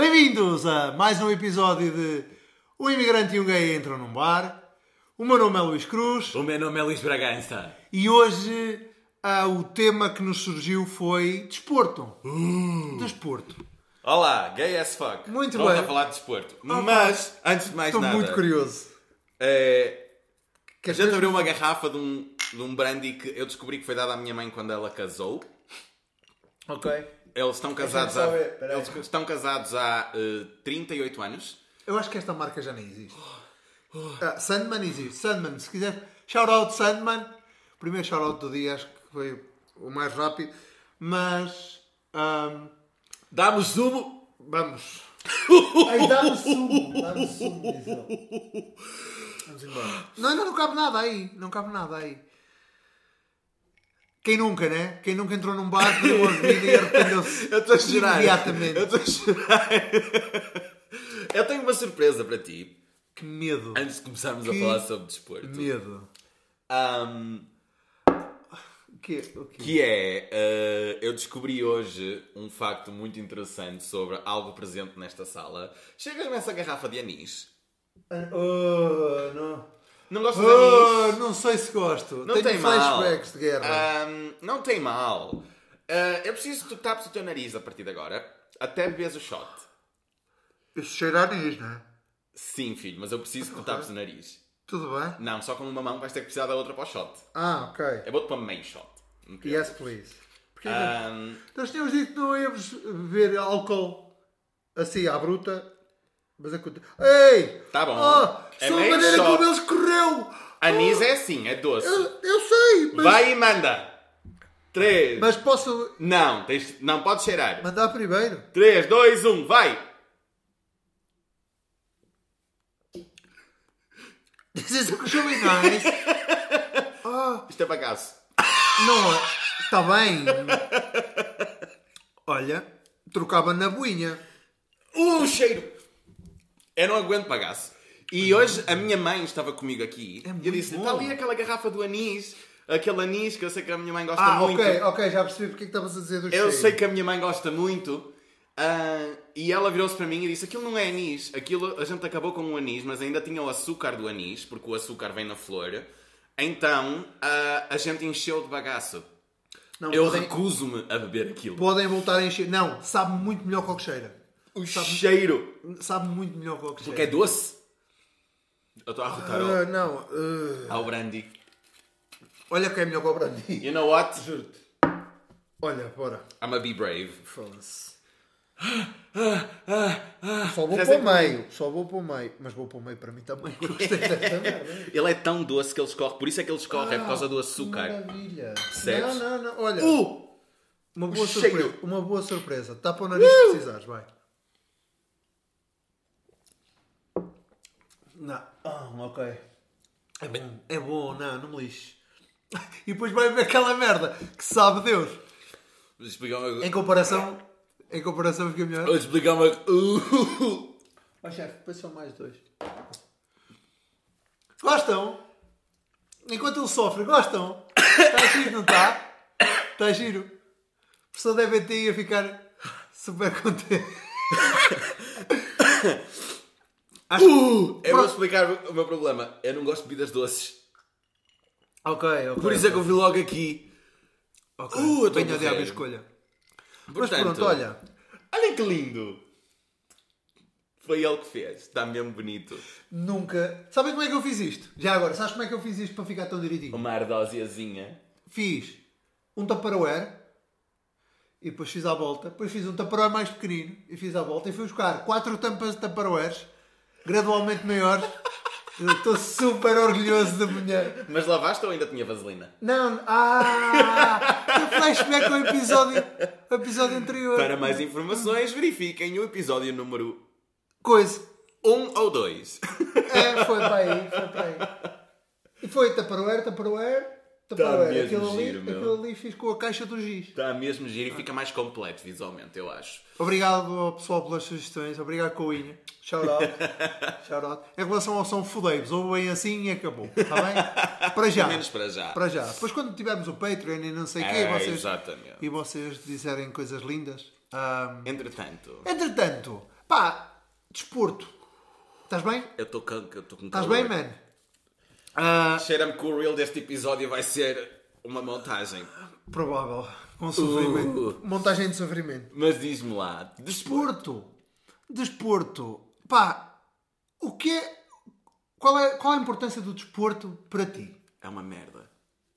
Bem-vindos a mais um episódio de O Imigrante e um Gay Entram num Bar. O meu nome é Luís Cruz O meu nome é Luís Bragança. e hoje ah, o tema que nos surgiu foi desporto. Desporto. Olá, gay as fuck. Muito Pronto bem. a falar de desporto. Mas, antes de mais Estou nada, muito curioso. é, a Queres gente abriu uma garrafa de um, de um brandy que eu descobri que foi dado à minha mãe quando ela casou. Ok. Eles estão casados há, eles estão casados há eh, 38 anos. Eu acho que esta marca já nem existe. Ah, Sandman existe. Sandman, se quiser. Shout out Sandman. Primeiro shout out do dia, acho que foi o mais rápido. Mas. ahm, Dá-me sumo. vamos. Ai, dá-me sumo. Dá-me sumo, diz ele. Vamos embora. Não, ainda não cabe nada aí. Não cabe nada aí. Quem nunca, né? Quem nunca entrou num bar, pediu uma bebida e arrependeu-se a imediatamente. Eu estou a chorar. eu tenho uma surpresa para ti. Que medo. Antes de começarmos Que a falar sobre desporto. Medo. Ahm, O quê? O quê? Que é, eh, eu descobri hoje um facto muito interessante sobre algo presente nesta sala. Chegas-me essa garrafa de anis. Oh, não. Não gostas de Oh, anis? não sei se gosto. Não Tenho tem mal. flashbacks de guerra. Ahm, não tem mal. Eh, eu preciso que tu tapes o teu nariz a partir de agora, até bebes o shot. Isso cheira a anis, não é? Sim, filho, mas eu preciso que tu tapes o nariz. Tudo bem? Não, só com uma mão vais ter que precisar da outra para o shot. Ah, ok. Eu vou-te para meio shot. Yes, please. Porque Ahm, nós tínhamos dito que não íamos beber álcool assim à bruta. Mas acontece. Ei! Tá bom. Ah, É só a maneira shot. como ele escorreu! anis é assim, é doce. Eu, eu sei, mas, Vai e manda. Três. mas posso Não, tens... não pode cheirar. mandar primeiro? 3, 2, 1, vai! This is really nice. Ah, Isto é bagaço. não é? Está bem. Olha, trocava na boinha. Uh, cheiro! Eu não aguento bagaço. E hoje a minha mãe estava comigo aqui É e eu disse: está ali aquela garrafa do anis, aquele anis que eu sei que a minha mãe gosta Ah, muito. ok, ok, já percebi porque é que estavas a dizer do Eu cheiro. sei que a minha mãe gosta muito. ah, e ela virou-se para mim e disse: Aquilo não é anis, aquilo a gente acabou com o anis, mas ainda tinha o açúcar do anis, porque o açúcar vem na flor. Então ah, a gente encheu de bagaço. Não, Eu podem, recuso-me a beber aquilo. podem voltar a encher. Não, sabe muito melhor que o que cheira. O Sabe- cheiro. Sabe muito melhor que o que Porque é doce. Eu estou a arrotar Ah, ao, não, ah, ao brandy. olha que é melhor que o brandy. You know what? Juro-te. Olha, bora. I'm a be brave. Foda-se. Só vou para o meio, só vou para o meio. Mas vou para o meio para mim também. Ele é tão doce que ele escorre. Por isso é que ele escorre, é por causa do Que açúcar. Maravilha. Percebes? Não, não, não. Olha, Uh! uma, boa surpresa, uma boa surpresa. Tapa o nariz se precisares, vai. Não. Ah, ok. É bom. É bom, não, não me lixe. E depois vai ver aquela merda que sabe Deus. Vou explicar uma Em comparação, em comparação fica melhor. Vou explicar uma uh! Ó chefe, depois são mais dois. Gostam? Enquanto ele sofre, gostam? Está giro, não está? Está giro. O professor da EBT ia ficar super contente. Acho Uh! Eu vou explicar o meu problema. Eu não gosto de bebidas doces. Ok, ok. Por isso é que eu vi logo aqui. Ok. Uh, eu Venha a de a escolha. Mas Portanto, pronto, olha. Olha que lindo. Foi ele que fez. Está mesmo bonito. Nunca. Sabem como é que eu fiz isto? Já agora, sabes como é que eu fiz isto para ficar tão direitinho? Uma ardósiazinha. Fiz um Tupperware e depois fiz à volta. Depois fiz um Tupperware mais pequenino e fiz à volta. E fui buscar quatro tampas de Tupperwares gradualmente maiores. Eu Estou super orgulhoso da minha. Mas lavaste ou ainda tinha vaselina? Não, ah! Que flashback ao episódio, ao episódio anterior. Para mais informações, verifiquem o episódio número Coisa. 1 ou 2. É, foi para aí, foi para aí. E foi Tupperware, Tupperware, Tupperware. mesmo aquilo, ali, giro, meu. aquilo ali fiz com a caixa do giz. Está mesmo giro e fica mais completo visualmente, eu acho. Obrigado ao pessoal pelas sugestões. Obrigado, Coinha. Shout out. Shout out. Em relação ao som fodeiros, ou bem assim e acabou. Está bem? Para já. Menos para já. Para já. Depois quando tivermos o Patreon e não sei o quê, É, vocês, exatamente. e vocês disserem coisas lindas. ahm, Entretanto, Entretanto, Pá, desporto. Estás bem? Eu estou com, eu tô com Estás calor. bem, man? Ah, Cheira-me que o reel deste episódio vai ser uma montagem. provável. Com sofrimento. Uh. Montagem de sofrimento. Mas diz-me lá, desporto. Desporto. Pá, o que é. Qual é, qual é a importância do desporto para ti? É uma merda.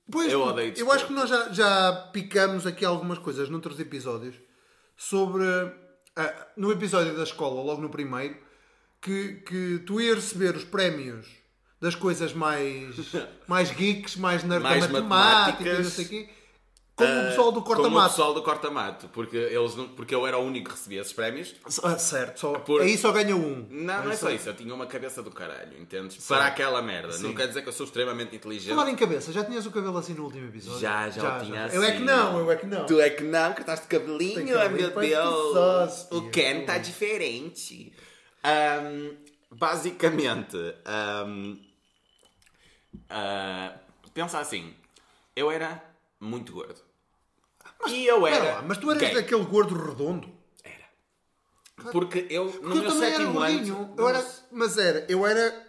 Pois, Eu odeio Eu desporto. acho que nós já, já picamos aqui algumas coisas noutros episódios sobre. ah, no episódio da escola, logo no primeiro, que, que tu ias receber os prémios das coisas mais, mais geeks, mais nerd Mais matemática e não matemáticas. sei quê, como o pessoal do Como o corta-mato. pessoal do corta-mato. Porque, eles não- porque eu era o único que recebia esses prémios. Ah, certo, só, Por- aí só ganha um. Não, não é só isso. Eu tinha uma cabeça do caralho, entendes? Para aquela merda. Não quer dizer que eu sou extremamente inteligente. Falar em cabeça, já tinhas o cabelo assim no último episódio? Já, já, o tinha assim. Eu é que não, eu é que não. Tu é que não, que estás de cabelinho, Tem meu Deus. o. Ken está diferente. Ahm, basicamente, ahm, ah, pensa assim, eu era muito gordo. e eu era. lá, mas tu eras gay. daquele gordo redondo? Era. Porque eu, no Porque meu eu era sétimo ano. Eu era, mas era, eu era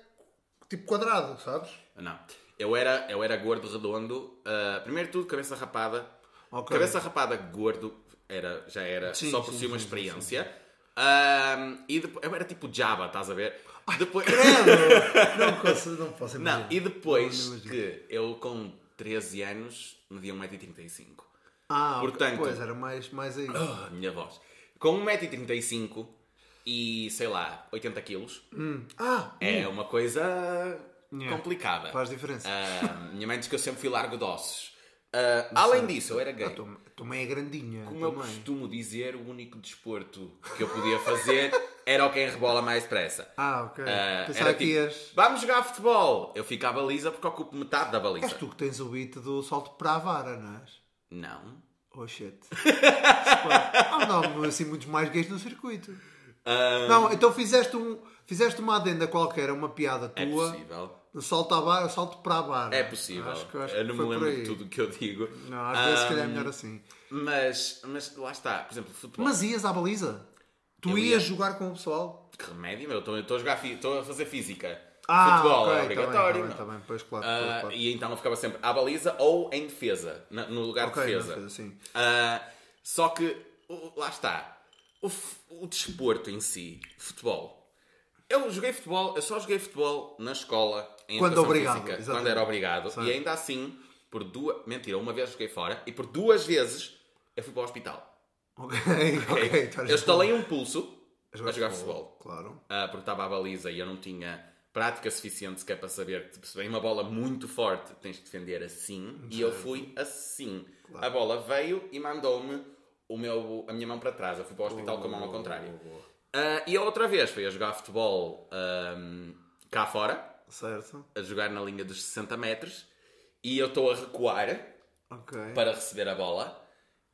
tipo quadrado, sabes? Não. Eu era, eu era gordo, redondo. ah, primeiro de tudo, cabeça rapada. Ok. Cabeça rapada, gordo, era, já era Sim, só por sim, si uma sim, sim, experiência. Ah, e depois, eu era tipo Jabba, estás a ver? Depois, Não posso, não posso não, imaginar. e depois Não, não que eu com 13 anos media 1,35m. Ah. Portanto- pois era mais, mais aí. Ah, minha voz. Com 1,35m e sei lá, 80 kg, Ah, é uma coisa Yeah. complicada. faz diferença. Ah, minha mãe diz que eu sempre fui largo de Ah, além disso, eu era gay. Ah, tu- também é grandinha. Como eu costumo dizer, o único desporto que eu podia fazer era o quem rebola mais depressa. Ah, ok. Ah, Pensava que tipo, ias. vamos jogar futebol. Eu fico à baliza porque ocupo metade da baliza. És tu que tens o beat do salto para a vara, não és? Não. Oh shit. ah, não, assim muitos mais gays no circuito. Ah, Não, então fizeste, um, fizeste uma adenda qualquer, uma piada é tua. possível. No salto, à barra, salto para a barra. É possível. Acho que, acho eu não me lembro de tudo o que eu digo. Não, às vezes se calhar é melhor assim. Mas, mas lá está. Por exemplo, futebol. Mas ias à baliza? Tu Eu ias ia. jogar com o pessoal? Que remédio, meu. Estou a jogar, fi- estou a fazer física. Ah, futebol ok, é obrigatório. Meu. tá pois claro. Pois, claro. E então eu ficava sempre à baliza ou em defesa, no lugar Ok, de defesa. defesa, sim. Ah, só que, lá está, o, o desporto em si, futebol. Eu joguei futebol, eu só joguei futebol na escola, Quando obrigado, física, exatamente. quando era obrigado. Sim. E ainda assim, por duas, mentira, uma vez joguei fora e por duas vezes eu fui para o hospital. Ok, ok. tu eras eu estalei um pulso a jogar, futebol. Claro. Ah, porque estava à baliza e eu não tinha prática suficiente sequer para saber que se vem uma bola muito forte tens que defender assim e eu fui assim. A bola veio e mandou-me o meu, a minha mão para trás. Eu fui para o hospital com a mão ao contrário. Ah, e a outra vez fui a jogar futebol ahm, cá fora, Certo. a jogar na linha dos 60 metros e eu estou a recuar Ok. para receber a bola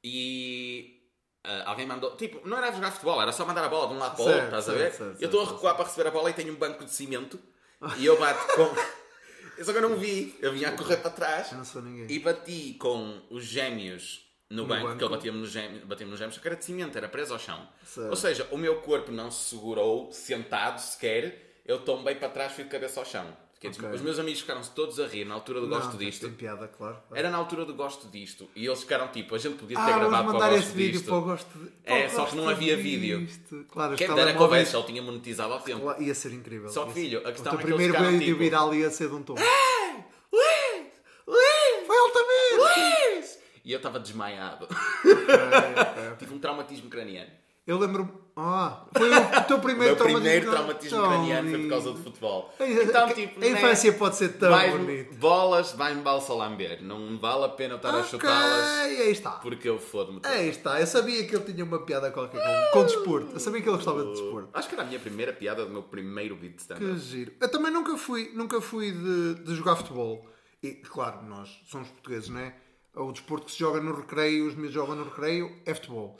e ah, alguém mandou. Tipo, não era jogar futebol, era só mandar a bola de um lado para o outro, Certo, estás a certo, ver? certo, eu estou a certo, recuar para receber a bola e tenho um banco de cimento e eu bato com. Só que eu não vi, eu vinha a correr para trás Eu e bati com os gêmeos no, banco, banco. que ele batia-me nos gêmeos, batia nos gêmeos, só que era de cimento, era preso ao chão. Certo. Ou seja, o meu corpo não se segurou, sentado sequer, eu tombei para trás, fui de cabeça ao chão. Fiquei des- Ok. Os meus amigos ficaram-se todos a rir na altura do Não, gosto disto. Tem piada, claro. Era na altura do gosto disto. E eles ficaram tipo, a gente podia ter Ah, gravado para o gosto vídeo disto. para o gosto de... É, só que não havia vídeo. Claro, Quem dera conversa, ele tinha monetizado ao tempo. Claro, Ia ser incrível. Só filho, a questão o é que eles primeiro ficaram, vídeo tipo- viral ia ser de um tom. Luís! Luís! Foi altamente! Luís! E eu estava desmaiado. Ok, ok. Tive um traumatismo craniano. Eu lembro-me. Ah, foi o teu O primeiro meu primeiro traumatismo craniano foi por causa de futebol. A- Então, a- tipo, a infância pode ser tão vais- bonita. Bolas, vai-me balsa lamber. Não vale a pena estar a Ok, chutá-las aí está. porque eu fodo-me. Aí está. Eu sabia que ele tinha uma piada qualquer com, com desporto. Eu sabia que ele gostava de desporto. Acho que era a minha primeira piada do meu primeiro beat stand Que giro. Eu também nunca fui, nunca fui de, de jogar futebol. E, claro, nós somos portugueses, não é? O desporto que se joga no recreio, os meus jogam no recreio, é futebol.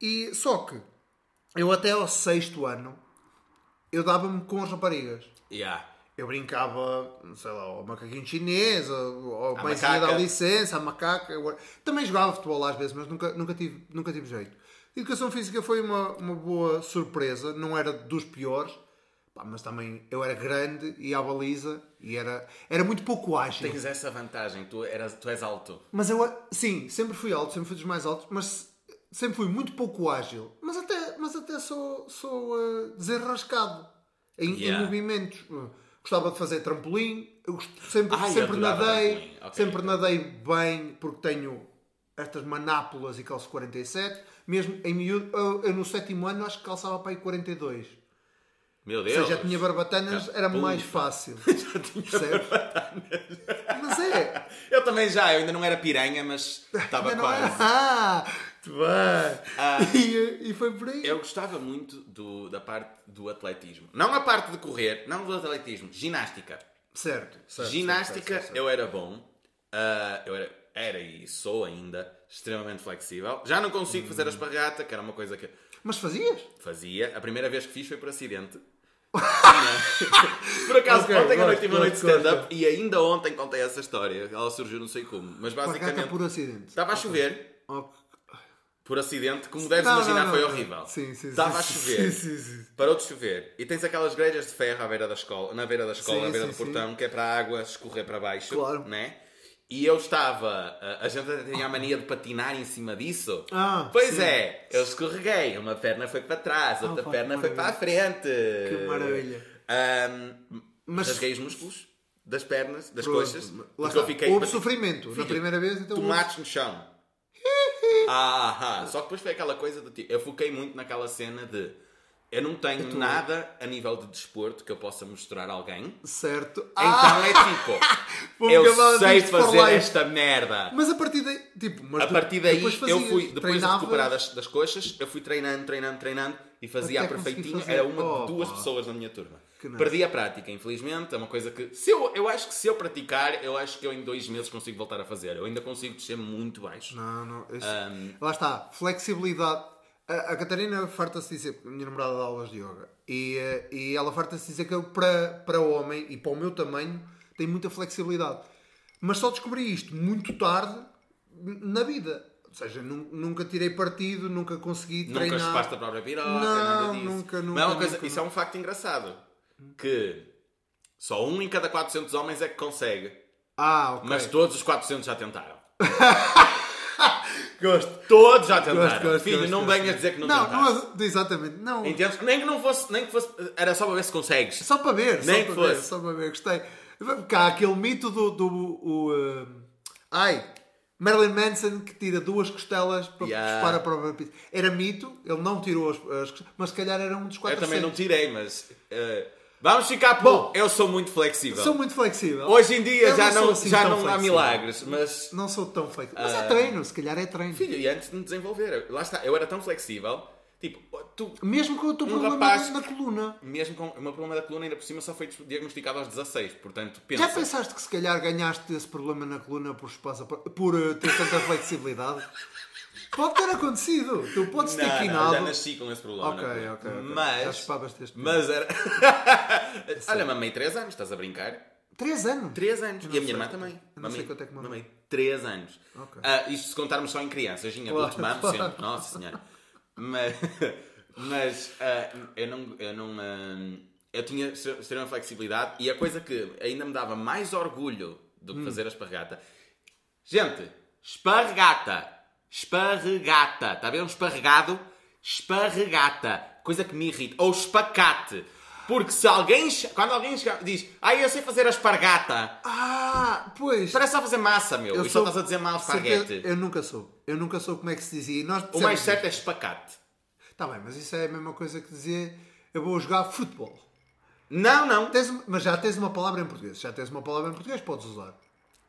E só que eu até ao sexto ano eu dava-me com as raparigas. Yeah. Eu brincava, sei lá, ao macaquinho chinês, ou ao mãezinha da licença, a macaca. Também jogava futebol às vezes, mas nunca, nunca, tive, nunca tive jeito. Educação física foi uma, uma boa surpresa, não era dos piores, pá, mas também eu era grande e à baliza e era, era muito pouco ágil. Tens essa vantagem, tu, eras, tu és alto. Mas eu, sim, sempre fui alto, sempre fui dos mais altos, mas sempre fui muito pouco ágil. Mas até, até sou, sou uh, desenrascado em, Yeah. em movimentos. Uh, Gostava de fazer trampolim, eu sempre, Ai, sempre adorava nadei, trampolim, ok. sempre nadei bem porque tenho estas manápolas e calço 47. Mesmo em miúdo, eu, eu no sétimo ano acho que calçava para aí 42. Meu Deus. seja, já tinha barbatanas, era mais fácil. Já tinha Percebes? Mas é, Eu também já, eu ainda não era piranha, mas estava não era. quase. Ah, muito bem. Ah. E, e foi por aí. Eu gostava muito do- da parte do atletismo. Não a parte de correr, não do atletismo, ginástica. Certo, certo, ginástica, certo, certo, eu era bom. Ah, eu era, era e sou ainda extremamente flexível. Já não consigo fazer a espargata, que era uma coisa que Mas fazias? fazia. A primeira vez que fiz foi por acidente. Por acaso, Ok, ontem à noite tive uma noite de stand-up e ainda ontem contei essa história. Ela surgiu não sei como. Mas basicamente por acidente. estava a chover. Por acidente, como deves Não, imaginar, não, foi não. horrível. Sim, sim, Estava sim, a chover. sim, sim, sim. Parou de chover. E tens aquelas grelhas de ferro à beira da escola, na beira da escola, à beira do portão, que é para a água escorrer para baixo. Claro. Né? E eu estava. A, gente até tinha a mania de patinar em cima disso. Ah, pois sim. é, eu escorreguei. Uma perna foi para trás, outra pá, perna foi para a frente. Que maravilha. Ahm, Mas- rasguei os músculos das pernas, das Pronto. coxas. Lá eu fiquei. Houve sofrimento. Filho, Na primeira vez, então. Tomates no chão. ah, só que depois foi aquela coisa de tipo. Eu foquei muito naquela cena de. Eu não tenho nada a nível de desporto que eu possa mostrar a alguém. Certo. Então Ah, é tipo. Eu sei fazer esta merda. Mas a partir daí. Tipo, A partir daí, depois eu fui, depois de recuperar das, das coxas, eu fui treinando, treinando, treinando e fazia Até a perfeitinho. Era uma Oh, de duas pá. pessoas na minha turma. Perdi a prática, infelizmente. É uma coisa que. Se eu, eu acho que se eu praticar, eu acho que eu em dois meses consigo voltar a fazer. Eu ainda consigo descer muito baixo. Não, não. isso- Ahm. Lá está. Flexibilidade. A, a Catarina farta-se dizer, minha namorada dá aulas de yoga, e, eh, e ela farta-se dizer que eu, para, para o homem e para o meu tamanho, tem muita flexibilidade. Mas só descobri isto muito tarde na vida. Ou seja, nun- nunca tirei partido, nunca consegui Nunca treinar. chupaste a própria piroca, Não, nada disso. nunca, Mas é nunca, uma coisa, nunca, isso é um facto engraçado. Que só um em cada 400 homens é que consegue. Ah, ok. Mas todos os 400 já tentaram. Gosto. Todos já tentaram. Gosto, gosto, Filho, gosto, não gosto. venhas dizer que não, Não, tentaste. não, exatamente. Não. Entendes? Nem que não fosse, nem que fosse, era só para ver se consegues. Só para ver, Nem só que para ver, fosse. só para ver, gostei. Cá, aquele mito do. do o, uh, ai, Marilyn Manson que tira duas costelas para Yeah. disparar a própria pizza. Era mito, ele não tirou as, as costelas, mas se calhar era um dos Eu 400. também não tirei, mas eh, vamos ficar por. Bom, eu sou muito flexível. Sou muito flexível. Hoje em dia Eu já não, assim já não há milagres, mas Não sou tão flexível. Mas é treino, se calhar é treino. filho, e antes de me desenvolver, lá está, eu era tão flexível, tipo, tu Mesmo com o teu Um problema rapaz- na coluna. mesmo com o meu problema da coluna ainda por cima só foi diagnosticado aos 16, portanto, pensa. Já pensaste que se calhar ganhaste esse problema na coluna por espaço por uh, ter tanta flexibilidade? Pode ter acontecido. Tu podes ter Não, não, quinado. já nasci com esse problema. Ok, coluna. ok. Mas, Já chupavas deste mas era. Olha, mamei 3 anos, estás a brincar? Três anos. 3 anos. E não a minha sei. irmã também. Não sei Mamei- quanto é que mamei. mamei 3 anos. Ok. Ah, isto se contarmos só em crianças, em adultos Claro, mamo claro. sempre. Nossa senhora. Mas, mas ah, eu não. Eu, não ah, eu tinha extrema flexibilidade e a coisa que ainda me dava mais orgulho do Hum. que fazer a esparregata. Gente, esparregata. Esparregata. Está a ver um esparregado? Esparregata. Coisa que me irrita. Ou espacate. Porque se alguém. Quando alguém diz, ah, eu sei fazer a espargata. Ah, pois. Parece só fazer massa, meu. Eu e só sou- estás a dizer mal certeza- esparguete. Eu nunca sou. Eu nunca sou como é que se dizia. Nós O mais certo é isto. espacate. Tá bem, mas isso é a mesma coisa que dizer eu vou jogar futebol. Não, não. Tens mas já tens uma palavra em português. Já tens uma palavra em português, podes usar.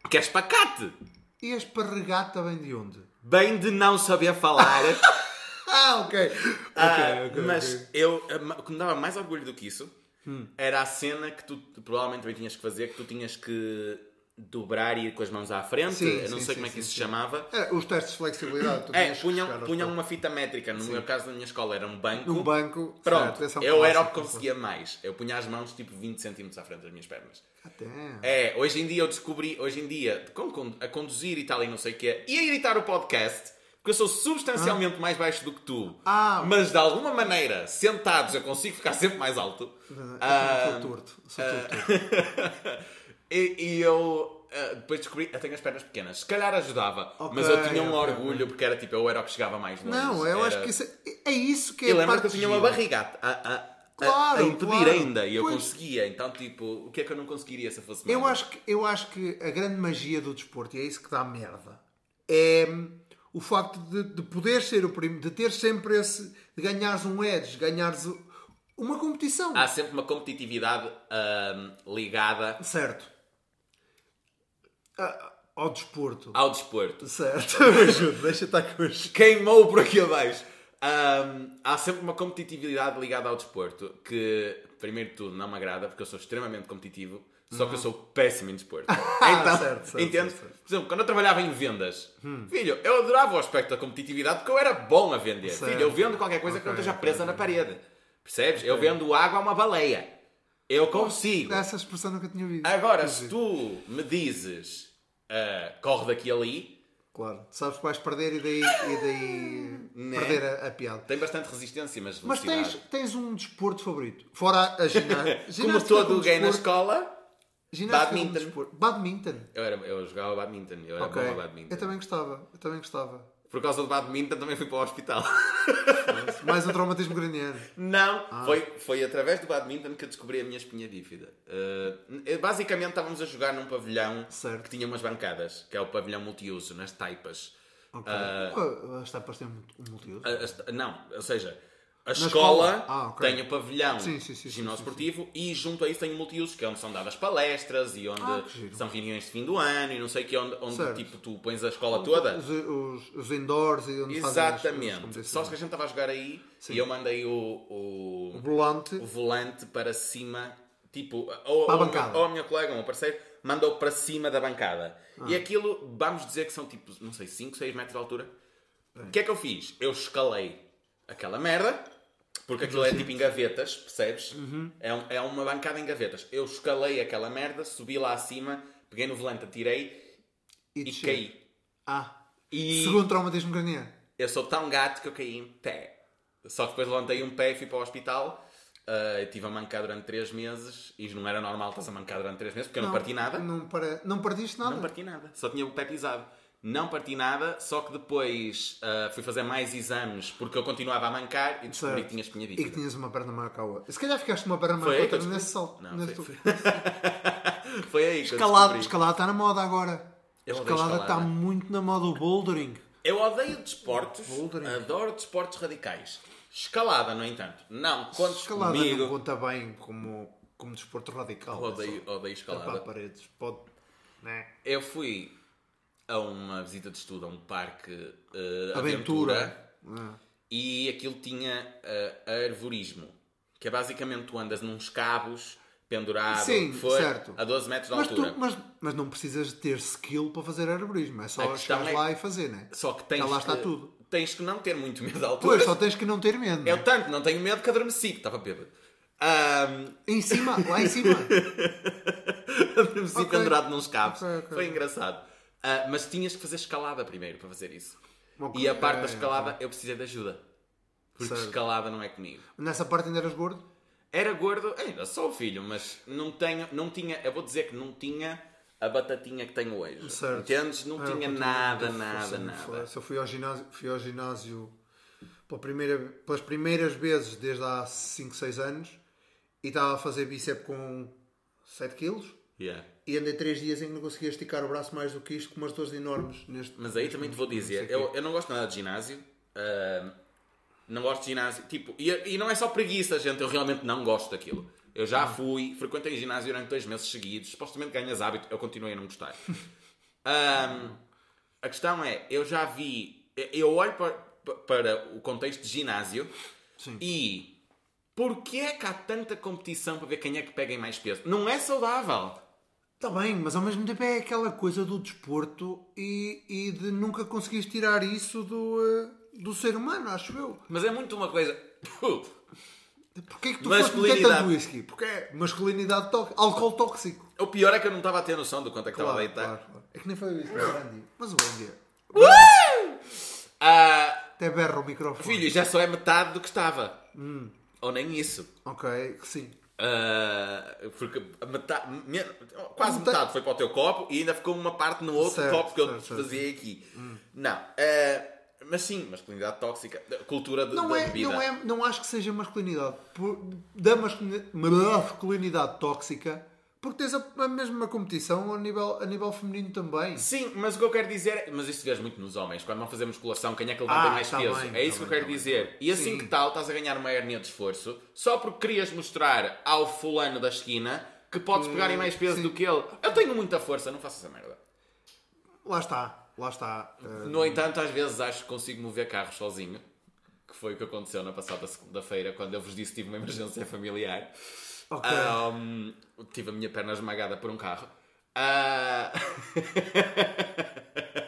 Que é espacate. E a esparregata vem de onde? Bem de não saber falar. Ah, ok. Ah, ok, mas ok. eu, o que me dava mais orgulho do que isso Hum. era a cena que tu provavelmente também tinhas que fazer, que tu tinhas que dobrar e ir com as mãos à frente. Sim, eu não sim, sei sim, como é que isso se chamava. É, os testes de flexibilidade. Tu É, que punham, punham uma fita métrica. No meu caso, na minha escola, era um banco. Um banco. Pronto, certo, é eu era o que conseguia mais. Eu punha as mãos tipo 20 cm à frente das minhas pernas. Até. É, hoje em dia eu descobri, hoje em dia, a conduzir e tal e não sei o quê, e a editar o podcast, Porque eu sou substancialmente mais baixo do que tu. Ah. Mas de alguma maneira, sentados, eu consigo ficar sempre mais alto. Ah, Sou torto. Sou torto. e, e eu ah, depois descobri, eu tenho as pernas pequenas. Se calhar ajudava, Ok, mas eu tinha um ok, orgulho porque era tipo, eu era o que chegava mais longe. Não, eu Era- acho que isso é, é isso que é a lembro parte que eu tinha uma barriga a, a, Claro, a impedir claro. ainda e eu Pois. conseguia. Então, tipo, o que é que eu não conseguiria se eu fosse Eu acho, que, eu acho que a grande magia do desporto, e é isso que dá merda, é hum, o facto de, de poder ser o primeiro, de ter sempre esse, de ganhares um edge, ganhares uma competição. Há sempre uma competitividade ahm, ligada Certo. Ah, ao desporto. ao desporto. Certo. Ajuda, deixa estar com os... Queimou por aqui abaixo. Ahm, há sempre uma competitividade ligada ao desporto que, primeiro de tudo, não me agrada porque eu sou extremamente competitivo, só que eu sou péssimo em desporto. Então, certo, certo, entende? certo. Por exemplo, quando eu trabalhava em vendas, filho, eu adorava o aspecto da competitividade porque eu era bom a vender. Filho, eu vendo qualquer coisa que não esteja presa na parede. Percebes? Eu vendo água a uma baleia. Eu consigo. Essa expressão nunca tinha ouvido. Agora, se tu me dizes ah, corre daqui ali, Claro, sabes que vais perder e daí, e daí Né? perder a, a piada. tem bastante resistência, mas Mas tens, tens um desporto favorito? Fora a ginástica. Como todo como gay na escola, ginástica como badminton. Badminton. eu, era, eu jogava badminton. Eu era Ok. bom badminton. Eu também gostava. Eu também gostava. Por causa do badminton também fui para o hospital. Mais um traumatismo craniano. Não, Ah. foi, foi através do badminton que eu descobri a minha espinha bífida. Uh, basicamente estávamos a jogar num pavilhão Certo. que tinha umas bancadas, que é o pavilhão multiuso, nas taipas. Ok. Ah. Uh, As tapas têm um multiuso. A- não, ou seja, a escola? escola, Ah, ok. tem o pavilhão Sim, sim, sim, ginásio esportivo e junto a isso tem o multiuso, que é onde são dadas palestras e onde Ah, são reuniões de fim do ano e não sei o que, onde, onde Certo. tipo, tu pões a escola toda. Os, os, os indoors e onde as- as Exatamente. competições. Só que a gente estava a jogar aí e eu mandei o, o, O volante. o volante para cima, tipo, ou, a ou, bancada. ou a minha colega, ou o meu parceiro, mandou para cima da bancada. Ah. E aquilo, vamos dizer que são tipo, não sei, 5, 6 metros de altura. O que é que eu fiz? Eu escalei aquela merda, porque aquilo é tipo em gavetas, percebes? Uhum. É, um- é uma bancada em gavetas. Eu escalei aquela merda, subi lá acima, peguei no volante, atirei e desci. caí. Ah. E Segundo traumatismo craniano. eu sou tão gato que eu caí em pé. Só que depois levantei um pé e fui para o hospital. Uh, estive a mancar durante 3 meses e não era normal estás a mancar durante 3 meses porque eu não, parti nada. Não, para... não partiste nada. Não parti nada. Só tinha o pé pisado. Não parti nada, só que depois uh, fui fazer mais exames porque eu continuava a mancar e descobri Certo. que tinha espinha E que bífida. tinhas uma perna maior que a outra. Se calhar ficaste uma perna Foi maior aí que a que eu outra descobri. nesse salto. Não, nesse foi- Foi aí que eu Escalada, descobri. escalada está na moda agora. Eu escalada está muito na moda. O bouldering. Eu odeio desportos, Bouldering. adoro desportos radicais. Escalada, no entanto. Não, contes Escalada comigo. não conta bem como, como desporto radical. Odeio, é odeio escalada. paredes. Pode... Né? Eu fui a uma visita de estudo a um parque eh, Aventura. aventura, Ah. e aquilo tinha eh, arvorismo, que é basicamente tu andas nos cabos pendurado, Sim, for, certo. a 12 metros de Mas, altura. tu, mas, mas não precisas de ter skill para fazer arborismo. É só chegares é- lá e fazer, né? Só que tens Já lá está que, tudo. tens que não ter muito medo da altura. Pois, só tens que não ter medo. né? Eu tanto não tenho medo que adormeci, que estava bêbado. Ahm, Em cima, lá em cima. adormeci Ok. pendurado nos cabos. Ok, ok. Foi engraçado. Ah, mas tinhas que fazer escalada primeiro para fazer isso. Ok, E a parte da escalada eu precisei de ajuda. Porque Certo. escalada não é comigo. Nessa parte ainda eras gordo? Era gordo, ainda sou filho, mas não tenho, não tinha, eu vou dizer que não tinha a batatinha que tenho hoje. Certo. Entendes? Não Ah, tinha nada, eu nada, nada. eu fui ao ginásio, fui ao ginásio pela primeira, pelas primeiras vezes desde há 5, 6 anos e estava a fazer bíceps com 7 kg Yeah. E andei 3 dias em que não conseguia esticar o braço mais do que isto com umas dores enormes. Neste, Mas aí também te vou dizer, eu, eu não gosto nada de ginásio. ah, não gosto de ginásio. Tipo, e, e não é só preguiça, gente. Eu realmente não gosto daquilo. Eu já fui, frequentei ginásio durante dois meses seguidos. Supostamente ganhas hábito. Eu continuei a não gostar. Ahm, a questão é, eu já vi... Eu olho para, para o contexto de ginásio Sim. e... Porquê é que há tanta competição para ver quem é que pega em mais peso? Não é saudável. Está bem, mas ao mesmo tempo é aquela coisa do desporto e, e de nunca conseguires tirar isso do, eh, do ser humano, acho eu. Mas é muito uma coisa... Porquê que tu foste tanto whisky? Porque é masculinidade tóxica, álcool tóxico. O pior é que eu não estava a ter noção do quanto é que estava a Claro, deitar. claro, claro. É que nem foi o whisky, é brandy. Mas o brandy é. Ah, Até berra o microfone. filho, já só é metade do que estava. Ou nem isso. Ok, sim. Ah, porque metade, me- quase Metade- foi para o teu copo e ainda ficou uma parte no outro Certo, copo que eu certo, certo. desfazia aqui. Não. ah, mas sim, masculinidade tóxica. Cultura de, Não da é, bebida. não é, não acho que seja masculinidade. Por- da masculini- masculinidade tóxica, porque tens a, a mesma competição a nível, a nível feminino também. Sim, mas o que eu quero dizer é. Mas isso vês muito nos homens. Quando vão fazer musculação, quem é que levanta Ah, mais tá peso? bem, é isso tá que eu bem, quero tá bem, dizer. tá bem. E assim Sim. que tal, estás a ganhar uma hernia de esforço só porque querias mostrar ao fulano da esquina que podes pegar em mais peso sim. do que ele. Eu tenho muita força, não faço essa merda. Lá está, lá está. Uh, No entanto, às vezes acho que consigo mover carros sozinho. Que foi o que aconteceu na passada segunda-feira, quando eu vos disse que tive uma emergência familiar. Ok. Ahm, tive a minha perna esmagada por um carro. Ah,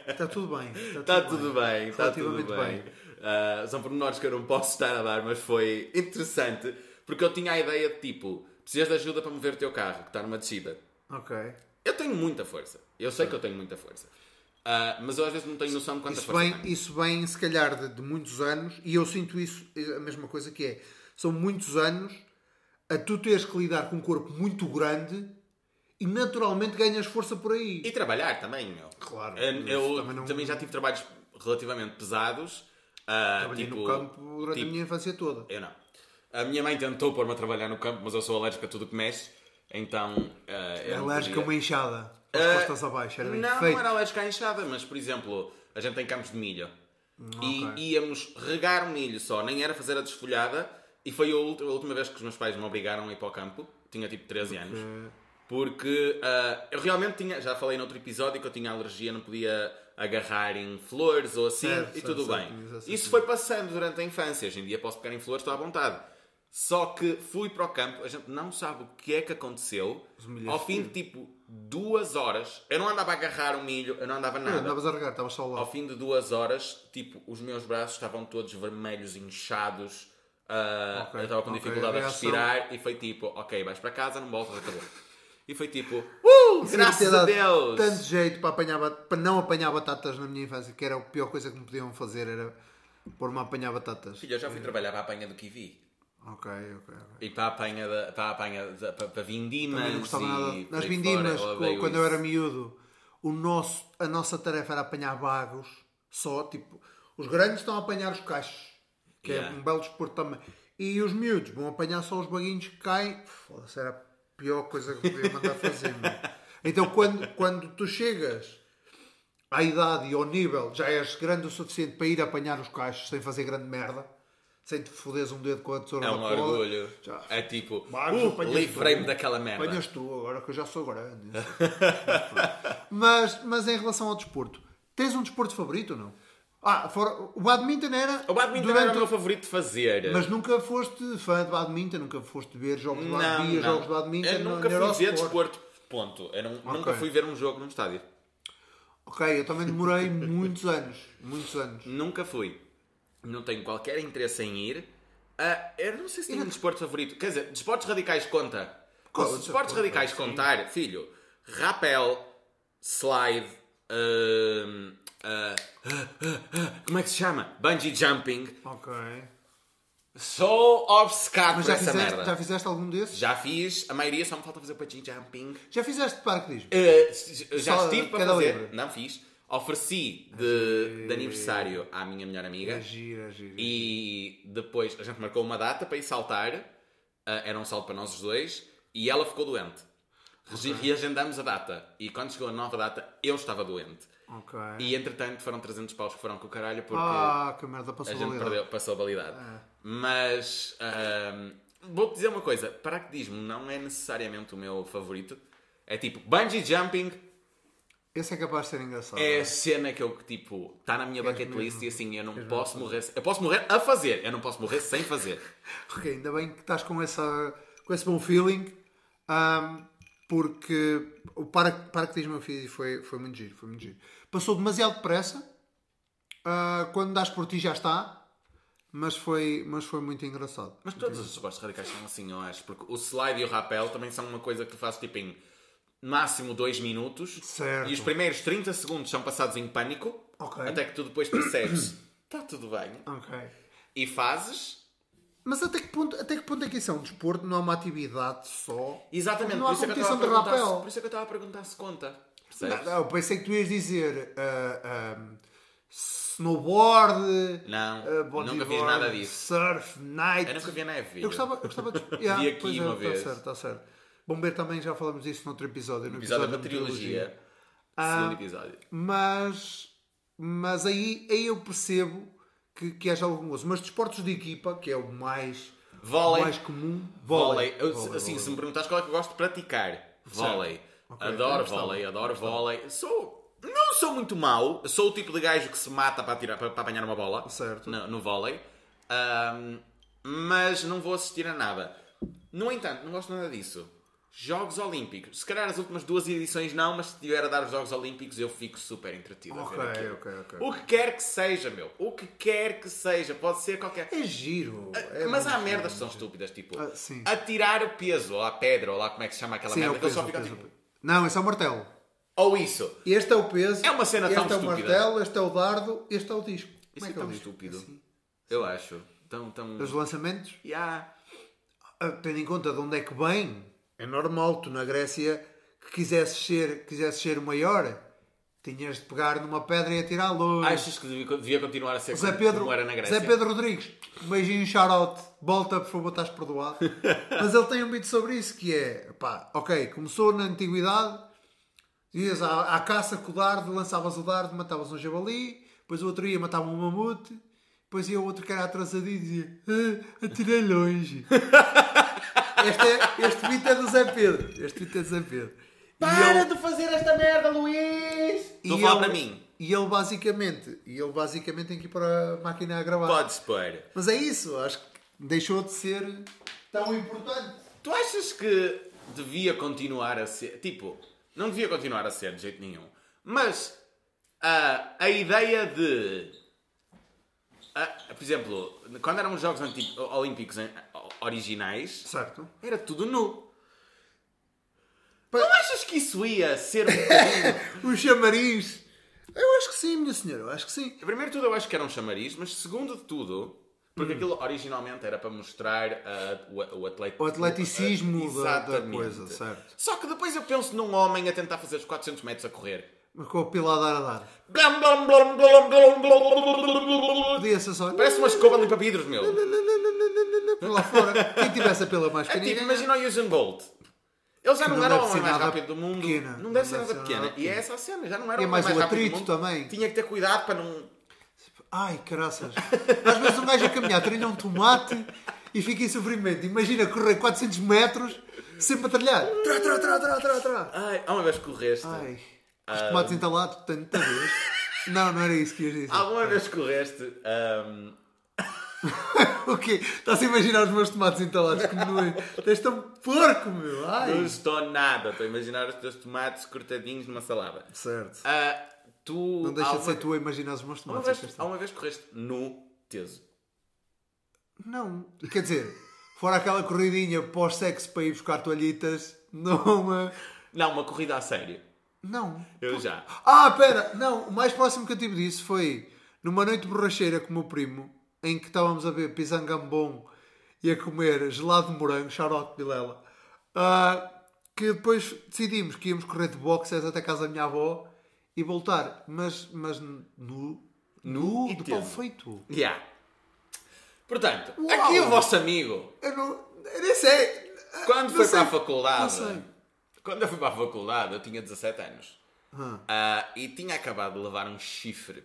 Está tudo bem. Está tudo bem, está tudo Relativamente bem. Ah, são pormenores que eu não posso estar a dar, mas foi interessante porque eu tinha a ideia de tipo: precisas de ajuda para mover o teu carro, que está numa descida. Ok. Eu tenho muita força, eu sei que eu tenho muita força, Ah, mas eu às vezes não tenho noção de quanta Isso força vem, tenho. isso vem, se calhar, de, de muitos anos, e eu sinto isso, a mesma coisa que é. São muitos anos a tu teres que lidar com um corpo muito grande e naturalmente ganhas força por aí. E trabalhar também, meu. Claro, Eu, isso eu também também, não- já tive trabalhos relativamente pesados. ah, Trabalhei tipo, no campo durante tipo- a minha infância toda. Eu não. A minha mãe tentou pôr-me a trabalhar no campo, mas eu sou alérgico a tudo que mexe. Então. É não alérgico a podia. uma enxada. As Ah, costas abaixo, era bem não, feito. não era alérgico à enxada, mas por exemplo, a gente tem campos de milho. E ok. íamos regar o milho só, nem era fazer a desfolhada. E foi a última vez que os meus pais me obrigaram a ir para o campo. Tinha tipo 13 anos. Porque ah, eu realmente tinha, já falei noutro episódio que eu tinha alergia, não podia agarrar em flores ou assim, Certo, e certo, tudo certo, bem. essa Isso foi passando durante a infância. Hoje em dia posso pegar em flores, estou à vontade. Só que fui para o campo, a gente não sabe o que é que aconteceu. Ao fim de tipo duas horas, eu não andava a agarrar o milho, eu não andava Não, nada. andavas a regar, estavas só lá. Ao fim de duas horas, tipo, os meus braços estavam todos vermelhos, inchados. Ah, Ok, eu estava com ok, dificuldade a respirar e foi tipo, ok, vais para casa, não voltas, acabou. E foi tipo, uh, Sim, ter graças a Deus! Tanto jeito para, apanhar, para não apanhar batatas na minha infância, que era a pior coisa que me podiam fazer, era pôr-me a apanhar batatas. Filho, eu já fui trabalhar para a apanha do Kiwi. Ok, ok. E para a apanha, da, para a apanha da, para, para vindimas. Também não gostava e nada. Nas vindimas, fora, eu quando eu isso. era miúdo, o nosso, a nossa tarefa era apanhar bagos só, tipo, os grandes estão a apanhar os cachos, que Yeah. é um belo desporto também. E os miúdos vão apanhar só os baguinhos que caem. Foda-se, era a pior coisa que eu podia mandar fazer. Então, quando, quando tu chegas à idade e ao nível, já és grande o suficiente para ir apanhar os cachos sem fazer grande merda, sem te foderes um dedo com a tesoura É um orgulho. já- É tipo, uh, livrei-me daquela merda. Apanhas tu, agora que eu já sou grande. mas, mas em relação ao desporto, tens um desporto favorito ou não? Ah, fora, o badminton era. O badminton durante era o meu favorito de fazer. Mas nunca foste fã de badminton, nunca foste ver jogos de badminton, não. jogos de badminton. Eu nunca fui ver desporto, ponto. Eu não- nunca fui ver um jogo num estádio. Ok, eu também demorei muitos anos. Muitos anos. Nunca fui. Não tenho qualquer interesse em ir. Ah, eu não sei se tenho um desporto favorito. Quer dizer, desportos radicais conta. Conta, Se desportos radicais contar, filho, rapel, slide, hum, ah, ah, como é que se chama? Bungee jumping. Ok. Sou obcecado Mas por já essa fizeste, merda. já fizeste algum desses? Já fiz, a maioria só me falta fazer bungee jumping. Já fizeste paraquedismo? Uh, já Só estive para fazer. livre. Não fiz. Ofereci de, de aniversário à minha melhor amiga. É giro, é giro. E depois a gente marcou uma data para ir saltar. Uh, era um salto para nós os dois. E ela ficou doente. Regi- Reagendamos a data. E quando chegou a nova data, eu estava doente. Ok. E entretanto foram 300 paus que foram com o caralho porque Ah, que merda, a passou gente validade. perdeu, passou a validade. É. Mas ahm, vou-te dizer uma coisa: paraquedismo não é necessariamente o meu favorito. É tipo, bungee jumping Esse é capaz de ser engraçado. é a cena que eu, tipo, está na minha bucket list e assim, eu não posso morrer. Eu posso morrer a fazer, eu não posso morrer sem fazer. Ok, ainda bem que estás com, essa, com esse bom feeling, ahm, porque o para- paraquedismo eu fiz foi, foi muito giro, foi muito giro. Passou demasiado depressa, ah, quando das por ti já está, mas foi, mas foi muito engraçado. Mas todos os esportes radicais são assim, eu acho. Porque o slide e o rappel também são uma coisa que tu fazes tipo em máximo 2 minutos. Certo. E os primeiros 30 segundos são passados em pânico. Ok. Até que tu depois percebes Está tudo bem. Ok. E fazes. Mas até que, ponto, até que ponto é que isso é um desporto, não é uma atividade só? Exatamente, Não há por isso, é eu competição de rapel. por isso é que eu estava a perguntar se conta. Percebes? Não, eu pensei que tu ias dizer ah, snowboard, Não, ah, nunca bodyboard, fiz nada disso. surf, night. Eu nunca vi a neve. Eu gostava, eu gostava de. Vi aqui pois é, uma Está vez. certo, está certo. Bombeiro também já falamos disso noutro episódio. No episódio da meteorologia. trilogia. Ah, Segundo episódio. Mas, mas aí, aí eu percebo que, que haja algum uso. Mas desportos de equipa, que é o mais, Vôlei. o mais comum, Vôlei. Eu, Vôlei, assim, vôlei. se me perguntares qual é que eu gosto de praticar, vôlei. Ok, Adoro gostava. vôlei, adoro vôlei. Sou. Não sou muito mau. Sou o tipo de gajo que se mata para, tirar, para, para apanhar uma bola. Certo. No, no vôlei. Ahm, mas não vou assistir a nada. No entanto, não gosto nada disso. Jogos Olímpicos. Se calhar as últimas duas edições não, mas se estiver a dar os Jogos Olímpicos eu fico super entretido a Ok, ver aquilo. ok, ok. O que quer que seja, meu. O que quer que seja. Pode ser qualquer... É giro. é Mas há merdas que giro. são estúpidas, tipo Ah, sim. atirar o peso ou a pedra, ou lá como é que se chama aquela Sim, é merda, o que ele peso, só tipo. Não, é o martelo. Ou isso. Este é o peso. É uma cena este tão é o estúpida. martelo, este é o dardo, este é o disco. Isso é é é tão estúpido. Assim. Eu acho. Tão, tão. Os lançamentos, Yeah. ah, tendo em conta de onde é que vem, é normal, tu na Grécia, que quisesses ser, quisesses ser o maior, tinhas de pegar numa pedra e atirar longe. Achas que devia, continuar a ser Zé como, Pedro, como era na Grécia? Zé Pedro Rodrigues, um beijinho, shout-out, volta, por favor, estás perdoado. Mas ele tem um mito sobre isso, que é, pá, ok, começou na antiguidade, ias à, à caça com o dardo, lançavas o dardo, matavas um javali, depois o outro ia, matava um mamute, depois ia o outro que era atrasadinho e dizia, ah, atirei longe. este, é, este mito é do Zé Pedro, este mito é do Zé Pedro. Para ele- de fazer esta merda, Luís! Estou a e falar para mim. E ele basicamente, e ele basicamente tem que ir para a máquina a gravar. Podes pôr. Mas é isso, acho que deixou de ser tão importante. Tu achas que devia continuar a ser. Tipo, não devia continuar a ser de jeito nenhum. Mas a, a ideia de. a- por exemplo, quando eram os Jogos Olímpicos originais, Certo. era tudo nu. Pa- Não achas que isso ia ser um bocadinho. Os chamariz. Eu acho que sim, minha senhora, eu acho que sim. Primeiro de tudo, eu acho que era um chamariz, mas segundo de tudo. Porque aquilo originalmente era para mostrar ah, o, o, atleta, O atleticismo da- da Exatamente. coisa, certo. Só que depois eu penso num homem a tentar fazer os 400 metros a correr. Mas com a pila a dar a dar. Blam, blam, blam, blam, blam, blam. Podia ser só. Parece uma escova limpa vidros, meu. Por lá fora. Quem tivesse a pila mais É tipo, imagina o Usain Bolt. Ele já Que não, não era o deve homem ser mais nada rápido do mundo. pequena. Não deve ser nada pequena. E é essa a cena. Já não era E o é mais mais o rápido do atrito mundo. também. Tinha que ter cuidado para não... Ai, caraças. Às vezes um gajo a caminhar treina um tomate e fica em sofrimento. Imagina correr 400 metros sempre a trilhar. Trá, trá, trá, trá, trá, trá. Ai, há uma vez correste. Ai, Ah. Os tomates entalados tanta vez. Não, não era isso que ias dizer. Alguma vez correste... ahm, O quê? Estás a imaginar os meus tomates entalados? Que nojo. Tens tão porco, meu. Ai. Não estou nada. Estou a imaginar os teus tomates cortadinhos numa salada. Certo. Ah, tu... Não deixa de alguma- ser tu a imaginar os meus Uma tomates. vez, aqui está. alguma vez correste no teso. Não. Quer dizer, fora aquela corridinha pós-sexo para ir buscar toalhitas, não. eh, Não, uma corrida a sério. Não. Eu já. Ah, pera, não, o mais próximo que eu tive disso foi numa noite borracheira com o meu primo, em que estávamos a ver pisangambon e a comer gelado de morango, xarote Vilela, ah, que depois decidimos que íamos correr de boxers até casa da minha avó e voltar, mas, mas nu, nu, e de pau feito. Já. Portanto, Uau! aqui o vosso amigo, Eu não, eu nem sei. quando Não foi sei. para a faculdade. Quando eu fui para a faculdade, eu tinha 17 anos. Hum. Ah, e tinha acabado de levar um chifre.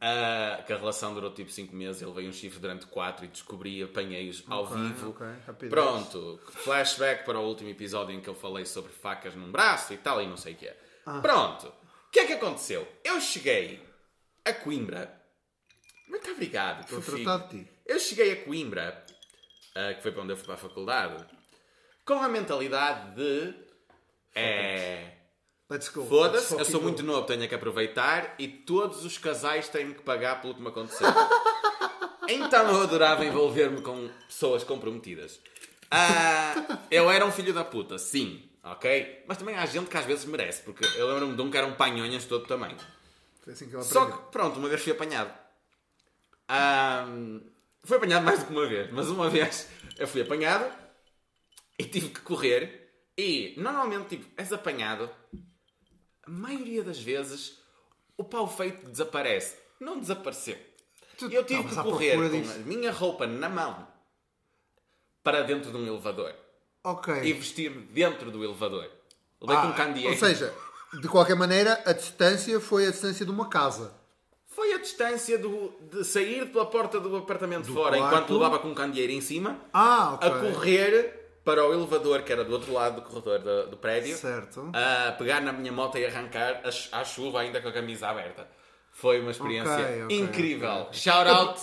Ah, que a relação durou tipo 5 meses, ele veio um chifre durante 4 e descobri apanhei-os ao Ok, vivo. ok, rapidez. Pronto, flashback para o último episódio em que eu falei sobre facas num braço e tal e não sei o que é. Ah. Pronto, o que é que aconteceu? Eu cheguei a Coimbra. Muito obrigado, Estou a fofinho. tratar de ti. Eu cheguei a Coimbra, ah, que foi para onde eu fui para a faculdade, com a mentalidade de. É. Let's go. Foda-se, eu fucking sou go. muito novo, tenho que aproveitar e todos os casais têm que pagar pelo que me aconteceu. então eu adorava envolver-me com pessoas comprometidas. Ah, eu era um filho da puta, sim, ok? Mas também há gente que às vezes merece, porque eu lembro-me de um que era um panhonhas de todo tamanho. Foi assim que eu Só aprendi. que, pronto, uma vez fui apanhado. Ahm, foi apanhado mais do que uma vez, mas uma vez eu fui apanhado e tive que correr. E normalmente, tipo, és apanhado, a maioria das vezes o pau feito desaparece. Não desapareceu. Tu Eu tive que correr com disso. a minha roupa na mão para dentro de um elevador Ok. e vestir-me dentro do elevador. Levei com um Ah, candeeiro. ou seja, de qualquer maneira, a distância foi a distância de uma casa. Foi a distância do- de sair pela porta do apartamento fora quarto. enquanto levava com um candeeiro em cima Ah, ok. a correr para o elevador que era do outro lado do corredor do, do prédio Certo. a pegar na minha moto e arrancar a à chuva ainda com a camisa aberta. Foi uma experiência Ok, ok, incrível. ok. Shout out,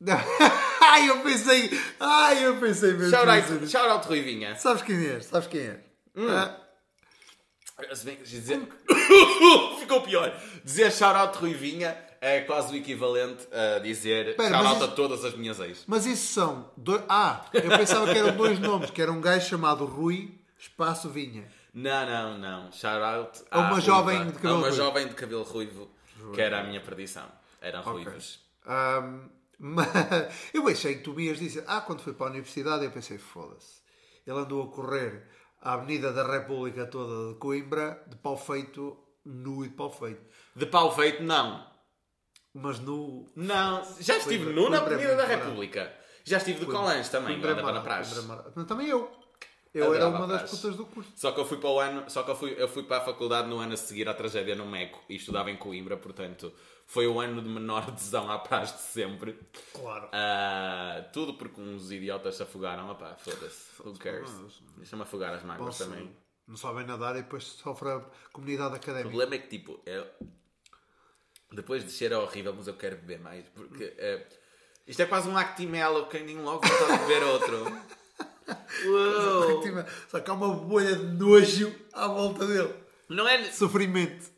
ai, eu pensei. Ai, eu pensei mesmo. shout out, shout out Ruivinha. Sabes quem é? Sabes quem é? Hum. Ah, dizer... Ficou pior. Dizer shout out Ruivinha é quase o equivalente a dizer Espera, shout a todas as minhas ex. mas isso são. Dois... Ah, eu pensava que eram dois nomes, que era um gajo chamado Rui Espaço Vinha. Não, não, não. Shout out A uma jovem de A uma ruivo. jovem de cabelo ruivo, que era a minha perdição. Eram ruivos. Ahm, mas eu achei que tu me ias dizer, ah, quando fui para a universidade, eu pensei, foda-se. Ele andou a correr a Avenida da República toda de Coimbra, de pau feito, nu e de pau feito. De pau feito, não. Mas nu. Não, já estive Coimbra- nu na Coimbra é Avenida da República. Já estive do Colãs também, é andava na praxe. É também eu. Eu era Adorava uma a das praxe. putas do curso. Só que eu fui para o ano, só que eu fui, eu fui para a faculdade no ano a seguir à tragédia no Meco e estudava em Coimbra, portanto, foi o ano de menor adesão à praxe de sempre. Claro. Ah, tudo porque uns idiotas se afogaram. Opá, foda-se. Who cares? Deixa-me afogar as mágoas Posso- também. Não sabem nadar e depois sofre a comunidade O académica. problema é que, tipo, eu... depois de ser horrível, mas eu quero beber mais. Porque eh, isto é quase um actimelo, que nem logo vontade de beber outro. Uou. Só que há uma bolha de nojo à volta dele. Não é Sofrimento.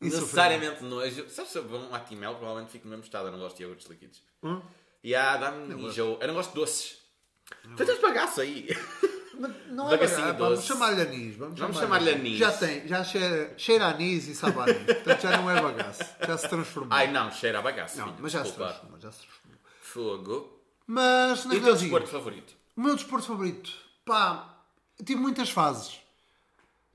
E sofrimento. necessariamente nojo. Sabes se eu beber um actimelo, provavelmente fico no mesmo estado. Eu não gosto de iogurtes líquidos. E ah, dá-me enjoo. Eu não gosto de doces. Tu tens bagaço aí. Não é Bagacinho barato, vamos doce. chamar-lhe anis. Vamos, Vamos chamar-lhe chamar-lhe anis. Já tem, já cheira, cheira anis e sabe anis. Portanto já não é bagaço. Já se transformou. Ai não, cheira a bagaço. não, filho, mas já se transformou, já se transformou. Fogo. Mas E o teu desporto favorito? o meu desporto favorito, pá, tive muitas fases.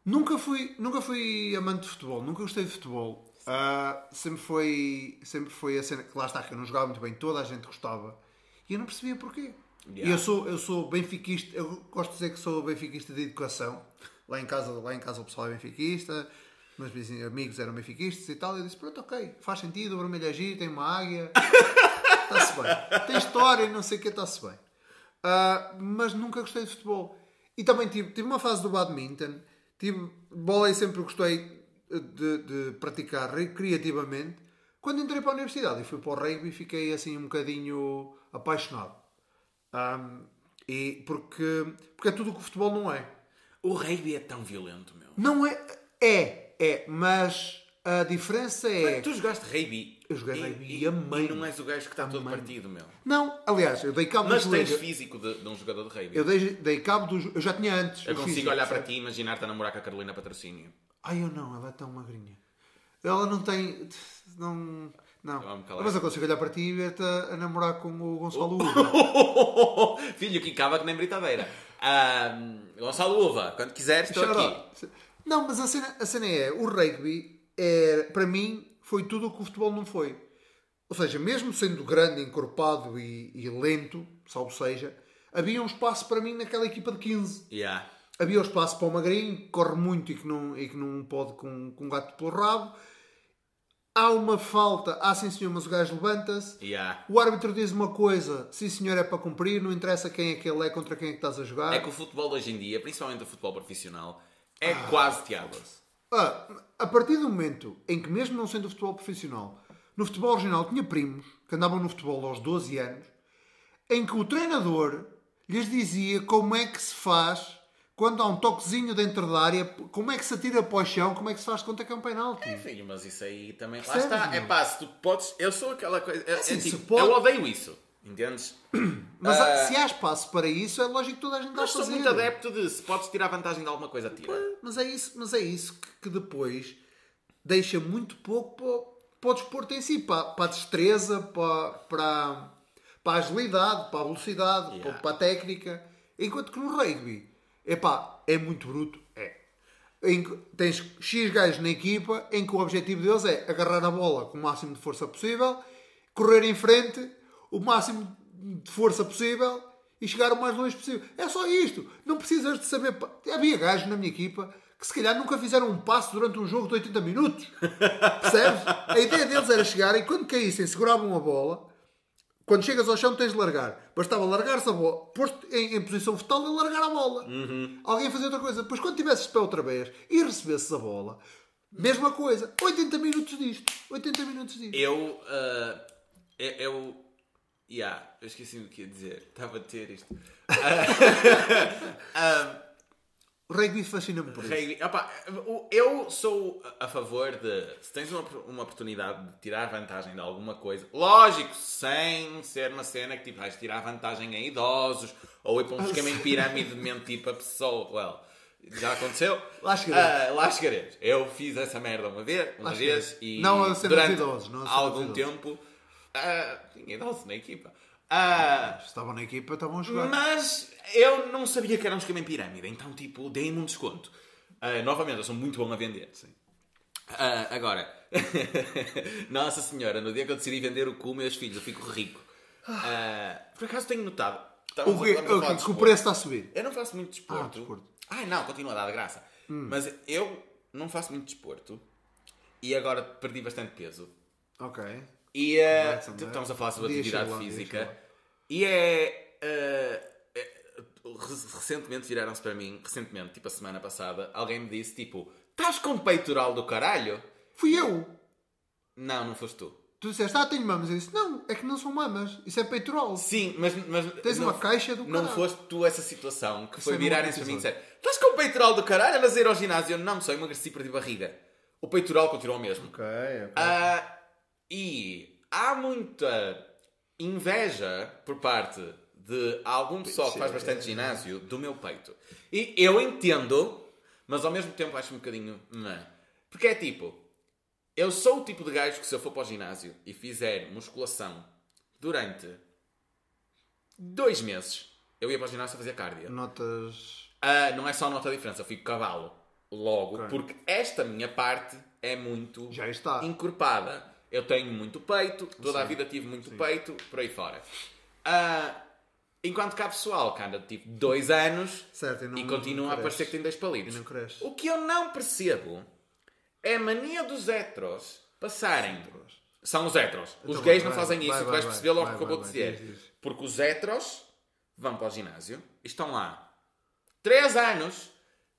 Nunca fui, nunca fui amante de futebol, nunca gostei de futebol. Ah, sempre foi, sempre foi a cena que lá está, que eu não jogava muito bem, toda a gente gostava. E eu não percebia porquê. Yeah. E eu sou, eu sou benfiquista, eu gosto de dizer que sou benfiquista de educação. Lá em casa, lá em casa o pessoal é benfiquista, meus amigos eram benfiquistas e tal. E eu disse, pronto, ok, faz sentido, o vermelho é giro, tem uma águia, está-se bem. Tem história, não sei o que, está-se bem. Ah, mas nunca gostei de futebol. E também tive, tive uma fase do badminton, tive bola e sempre gostei de, de praticar recreativamente. Quando entrei para a universidade e fui para o rugby, fiquei assim um bocadinho apaixonado. Ahm, e porque, porque é tudo o que o futebol não é. O rugby é tão violento, meu. Não é. É, é, mas a diferença é. Tu jogaste rugby. Eu joguei e- rugby e, e amei. e não és o gajo que está todo partido, meu. Não, aliás, eu dei cabo Mas do tens joelho. físico de, de um jogador de rugby. Eu dei, dei cabo do. jo- Eu já tinha antes. Eu consigo físico, olhar para ti e imaginar-te a namorar com a Carolina Patrocínio. Ai, eu não, ela é tão magrinha. Ela não tem. Não. Não. Mas eu consigo olhar para ti e ver-te a, namorar com o Gonçalo Uva. Filho, que cava que nem britadeira. Ahm, Gonçalo Uva, quando quiseres, estou aqui. Não, mas a cena, a cena é, o rugby, é, para mim, foi tudo o que o futebol não foi. Ou seja, mesmo sendo grande, encorpado e, e lento, salvo seja, havia um espaço para mim naquela equipa de 15. Yeah. Havia o espaço para o magrinho, que corre muito e que não, e que não pode com, com um gato pelo rabo. Há uma falta, ah sim senhor, mas o gajo levanta-se. Yeah. O árbitro diz uma coisa, sim senhor, é para cumprir, não interessa quem é que ele é, contra quem é que estás a jogar. É que o futebol hoje em dia, principalmente o futebol profissional, é quase teatro. Ah, a partir do momento em que, mesmo não sendo futebol profissional, no futebol original tinha primos que andavam no futebol aos 12 anos, em que o treinador lhes dizia como é que se faz quando há um toquezinho dentro da área, como é que se atira para o chão, como é que se faz conta que é um penalti. Filho, mas isso aí também. Lá Percebes, está. É pá, se tu podes. Eu sou aquela coisa. É, assim, é tipo, pode- Eu odeio isso. Entendes? Mas há- se há espaço para isso, é lógico que toda a gente está a Mas sou fazer. muito adepto de se podes tirar vantagem de alguma coisa, tira. Mas é isso, mas é isso que, que depois deixa muito pouco para, para o desporto em si, para, para a destreza, para, para, para a agilidade, para a velocidade, Yeah. para, para a técnica. Enquanto que no rugby, epá, é muito bruto. É. Em tens X gajos na equipa em que o objetivo deles é agarrar a bola com o máximo de força possível, correr em frente, o máximo de força possível e chegar o mais longe possível. É só isto. Não precisas de saber. Havia gajos na minha equipa que se calhar nunca fizeram um passo durante um jogo de 80 minutos. Percebes? A ideia deles era chegar e quando caíssem seguravam a bola. Quando chegas ao chão tens de largar. Bastava largar-se a bola, pôr-te em, em posição fetal e largar a bola. Alguém fazia outra coisa. Depois quando tivesses de pé outra vez e recebesses a bola, mesma coisa. 80 minutos disto. 80 minutos disto. Eu. ah, eu. eu yeah, eu esqueci o que ia dizer. Estava a ter isto. O rugby fascina-me por isso. Rugby, opá, o- eu sou a favor de se tens uma, uma oportunidade de tirar vantagem de alguma coisa, lógico, sem ser uma cena que tipo, vais tirar vantagem em idosos ou ir para um esquema em pirâmide de mentir para pessoa. Well, já aconteceu? Lá chegaremos. Ah, lá chegaremos. Eu fiz essa merda uma vez, uma vez e Não a durante idosos, não a algum idosos. tempo ah, tinha idosos na equipa. Ah, Estavam na equipa, estavam a jogar. mas eu não sabia que era um esquema em pirâmide, então, tipo, dei-me um desconto. Ah, novamente, eu sou muito bom a vender. Sim. Ah, agora, Nossa Senhora, no dia que eu decidi vender o cu, meus filhos, eu fico rico. Ah, por acaso tenho notado. O Que o preço está a subir. Eu não faço muito desporto. Ah, desporto. Ai, não, continua a dar de graça. Mas eu não faço muito desporto e agora perdi bastante peso. Ok. E Sandra. estamos a falar sobre atividade física. E é. Recentemente viraram-se para mim, recentemente, tipo a semana passada, alguém me disse: tipo, estás com peitoral do caralho? Fui eu. Não, não foste tu. Tu disseste, ah, tenho mamas. Eu disse, não, é que não são mamas. Isso é peitoral. Sim, mas. mas Tens não, uma caixa do Não caralho. foste tu essa situação que foi é no virarem-se para mim e disseram: estás com peitoral do caralho? Andas a ir ao ginásio? Eu, Não, só emagreci e perdi barriga. O peitoral continua o mesmo. Ok, ok. Ah, e há muita inveja por parte de algum pessoal que faz bastante ginásio do meu peito. E eu entendo, mas ao mesmo tempo acho um bocadinho. Porque é tipo, eu sou o tipo de gajo que se eu for para o ginásio e fizer musculação durante dois meses, eu ia para o ginásio fazer cardio. Notas. Ah, não é só nota a diferença, eu fico cavalo logo, Ok. porque esta minha parte é muito Já está. encorpada. Eu tenho muito peito, toda a vida tive muito peito, por aí fora. Ah, enquanto que há pessoal que anda tipo dois anos Certo, e não- e continua não a parecer que tem dois palitos. Não cresce. O que eu não percebo é a mania dos heteros passarem. São os heteros. Os Então gays vai, não fazem vai, isso, vai, tu vais vai, perceber logo o que eu vou dizer. diz, diz. Porque os heteros vão para o ginásio e estão lá 3 anos,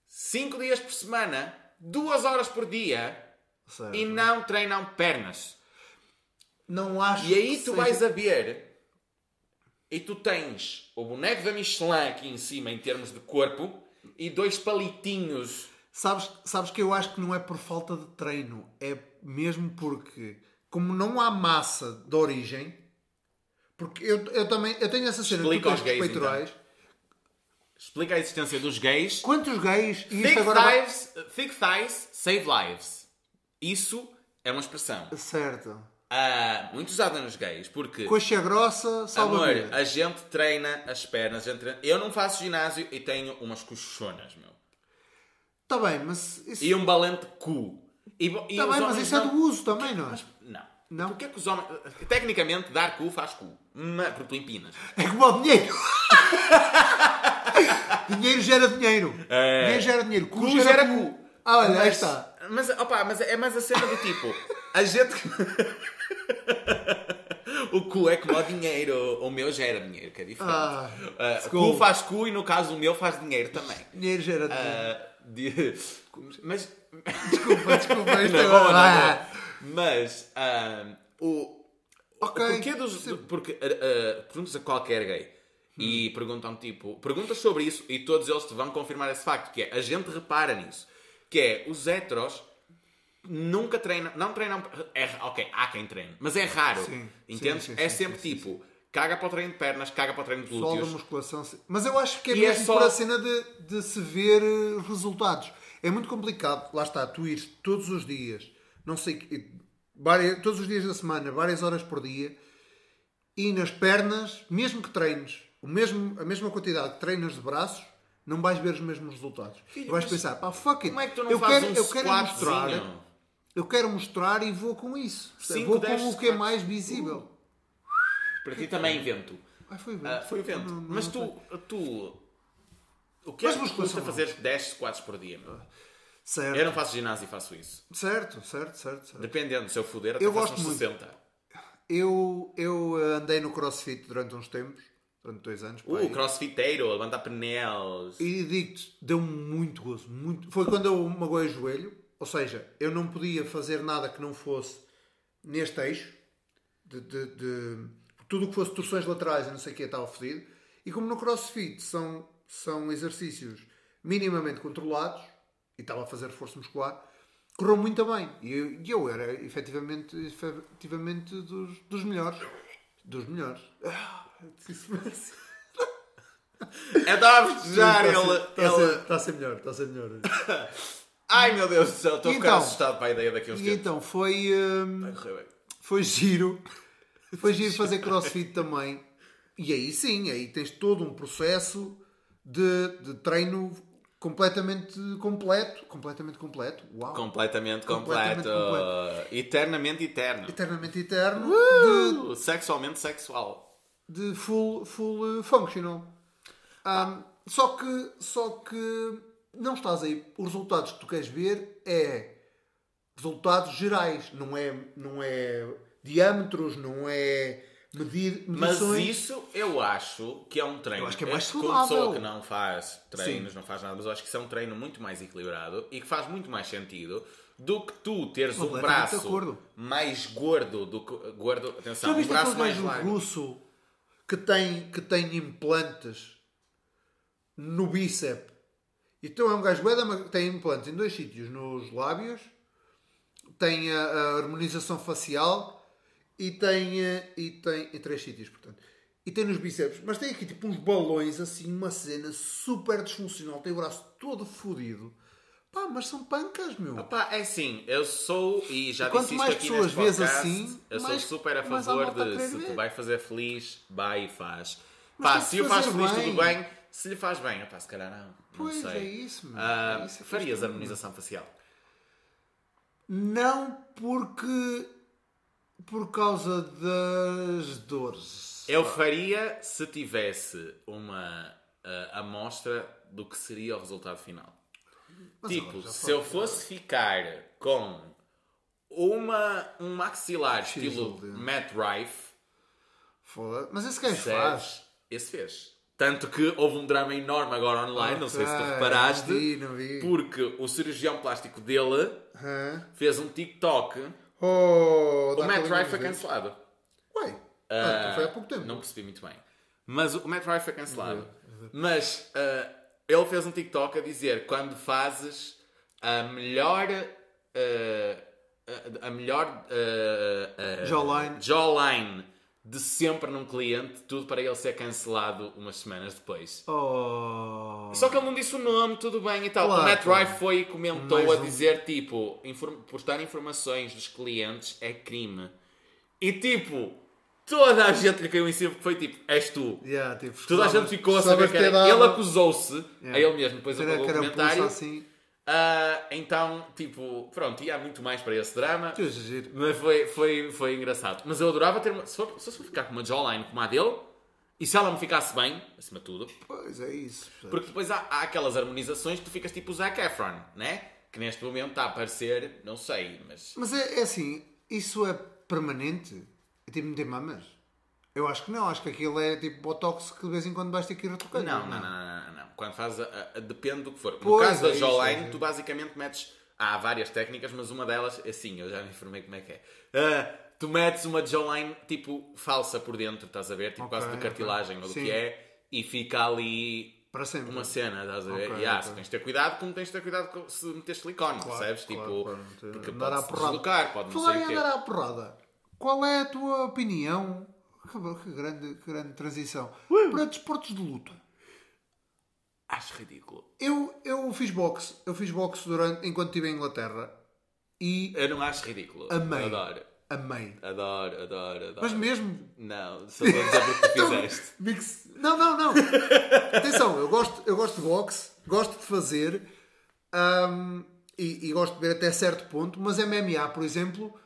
5 dias por semana, 2 horas por dia Certo. e não treinam pernas. Não acho E aí que tu seja- vais a ver e tu tens o boneco da Michelin aqui em cima em termos de corpo e dois palitinhos. Sabes, sabes que eu acho que não é por falta de treino, é mesmo porque, como não há massa de origem, porque eu, eu também eu tenho essa cena Explica aos tens gays, peitorais. Explica a existência dos gays. Quantos gays, e Thick agora vai- thighs, thick thighs save lives. Isso é uma expressão Certo. Muito usada nos gays, porque Coxa grossa, salva Amor, vida. a gente treina as pernas. gente treina- Eu não faço ginásio e tenho umas coxonas, meu. Tá bem, mas isso, E um balante cu. E, e tá bem, mas isso é não- do uso também, não é? Mas, não. Não? Porquê que os homens... Tecnicamente, dar cu faz cu. Mas, porque tu empinas. É como o dinheiro. dinheiro gera dinheiro. É. Dinheiro gera dinheiro. Cu, Cu gera, gera cu. cu. Ah, olha, aí Mas- está. Mas, opa, mas é mais a cena do tipo... A gente... o cu é como o dinheiro. O meu gera dinheiro, que é diferente. Ah, Ah, desculpa. cu faz cu e, no caso, o meu faz dinheiro também. Dinheiro gera dinheiro. Ah, de- Mas... Desculpa, desculpa. Isto Na é... boa, na Ah. boa. Mas ah, o, Ok, o porquê dos. do- porque ah, ah, perguntas a qualquer gay e perguntam tipo. Perguntas sobre isso e todos eles te vão confirmar esse facto. Que é a gente repara nisso. Que é os heteros nunca treinam. Não treinam. É, ok, há quem treine, mas é raro. Sim, Entendes? sim, sim, é sempre tipo. Caga para o treino de pernas, caga para o treino de Só da glúteos. musculação. Mas eu acho que é E é mesmo só- por a cena de, de se ver eh, resultados. É muito complicado, lá está, tu ires todos os dias, não sei, que- várias- todos os dias da semana, várias horas por dia, e nas pernas, mesmo que treines o mesmo, a mesma quantidade de treinos de braços, não vais ver os mesmos resultados. Filho, vais pensar, pá, fuck it. Como é que tu não eu fazes quero, um eu quero mostrar? Eu quero mostrar e vou com isso. Cinco, vou dez com o que é mais visível. Para ti também invento. Ah, foi bem. Ah, foi o vento. Não, não, Mas não tu, tu. O que é Mas que musculação custa fazer 10 squats por dia? meu? Certo, Eu não faço ginásio e faço isso. certo, certo, certo, certo. Dependendo, se eu fuder, até Eu faço gosto uns muito. 60. Eu, eu eh, andei no crossfit durante uns tempos, durante dois anos. Uh, crossfiteiro, levantar pneus. E digo-te, deu-me muito gozo. Muito... Foi quando eu magoei o joelho, ou seja, eu não podia fazer nada que não fosse neste eixo, de, de- de- tudo o que fosse torções laterais e não sei o que estava fodido. E como no crossfit são, são exercícios minimamente controlados, e estava a fazer reforço muscular, correu muito bem. E eu, eu era efetivamente, efetivamente dos, dos melhores. Dos melhores. Ah, merece. Eu estava a festejar. Está a ele- ser, está a ser melhor, está a ser melhor. Ai meu Deus do céu, estou a ficar então? assustado para a ideia uns E tempos. então foi, hum, foi giro. Foi giro fazer crossfit também. E aí sim, aí tens todo um processo de, de treino completamente completo. Completamente completo. Uau! Completamente Completamente completo. Eternamente eterno. Eternamente eterno. Uh, Sexualmente sexual. De, de full, full functional. Um, só que só que não estás aí. Os resultados que tu queres ver é resultados gerais. Não é, não é diâmetros, não é medir Mas medições. isso eu acho que é um treino. Eu acho que é mais como saudável. pessoa que não faz treinos, não faz nada, mas eu acho que isso é um treino muito mais equilibrado e que faz muito mais sentido do que tu teres um braço mais gordo do que. Gordo, atenção, Já um braço mais largo. russo que tem, que tem implantes no bíceps? Então é um gajo que tem implantes em dois sítios, nos lábios, tem a, a harmonização facial e tem, eh, e tem em três sítios, portanto. E tem nos bíceps, mas tem aqui tipo uns balões, assim, uma cena super disfuncional, tem o braço todo fodido. Pá, mas são pancas, meu. Opa, é assim, eu sou, e já E quanto disse isto mais aqui pessoas neste vês podcast, assim, eu sou mais- super a favor a de querer se ver. vai fazer feliz, vai e faz. Mas Pá, se o faz feliz, bem. tudo bem. Se lhe faz bem, opá, se calhar não. Pois, é isso, meu. Ah, É isso eu farias estou- harmonização facial? Não porque. por causa das dores. Eu faria se tivesse uma ah, amostra do que seria o resultado final. Mas tipo, se eu fosse ficar com uma, um maxilar X estilo Matt Rife. Mas esse gajo faz. Esse fez. Tanto que houve um drama enorme agora online, não sei se tu reparaste, Não vi, não vi. porque o cirurgião plástico dele Hã? fez um TikTok, Oh, o Matt Rife foi cancelado. Ué, Ah, ah, foi há pouco tempo. Não percebi muito bem. Mas o Matt Rife foi cancelado. Mas ah, ele fez um TikTok a dizer quando fazes a melhor. ah, a, melhor Jawline. jawline de sempre num cliente, tudo para ele ser cancelado umas semanas depois. Oh. Só que ele não disse o nome, tudo bem e tal. Claro, o Matt claro. Rife foi e comentou Mais a um. dizer, tipo, inform- postar informações dos clientes é crime. E tipo, toda a gente lhe caiu em cima porque foi tipo, és tu. Yeah, tipo, Toda a gente ficou a saber que era. dado- Ele acusou-se Yeah. a ele mesmo, depois apagou o comentário. assim. Ah, então, tipo, pronto, ia muito mais para esse drama. Que giro. Mas foi, foi, foi engraçado. Mas eu adorava ter uma. Se, se eu for ficar com uma jawline como a dele, e se ela me ficasse bem, acima de tudo, Pois é isso. percebes? porque depois há, há aquelas harmonizações que tu ficas tipo o Zac Efron, né? Que neste momento está a aparecer, não sei, mas. Mas é, é assim, isso é permanente? É tipo meter mamas? Eu acho que não, acho que aquilo é tipo botox que de vez em quando vais ter que ir retocando. Não, não, não, não, não, não. Quando fazes. a- a- depende do que for. No Pois, caso da é isso, jawline, é. tu basicamente metes. Há várias técnicas, mas uma delas, assim, eu já me informei como é que é. Ah, tu metes uma jawline tipo falsa por dentro, estás a ver? Tipo Ok, quase de cartilagem ou do Sim. que é, e fica ali Para sempre. uma cena, estás a ver? Ok, e ah, ok. se tens de ter cuidado, como tens de ter cuidado se meter silicone, Claro, percebes? claro, tipo, claro, porque andar pode porrada. deslocar, pode não Falar sei em andar à porrada, qual é a tua opinião? Que, que grande, que grande transição. Para desportos de luta. Acho ridículo. Eu, eu fiz boxe. Eu fiz boxe durante, enquanto estive em Inglaterra. E Eu não acho ridículo. Amei. Adoro. Amei. Adoro, adoro, adoro. Mas mesmo. Não, estou a dizer porque tu fizeste. Mix... Não, não, não. Atenção, eu gosto, eu gosto de boxe, gosto de fazer hum, e, e gosto de ver até certo ponto, mas MMA, por exemplo,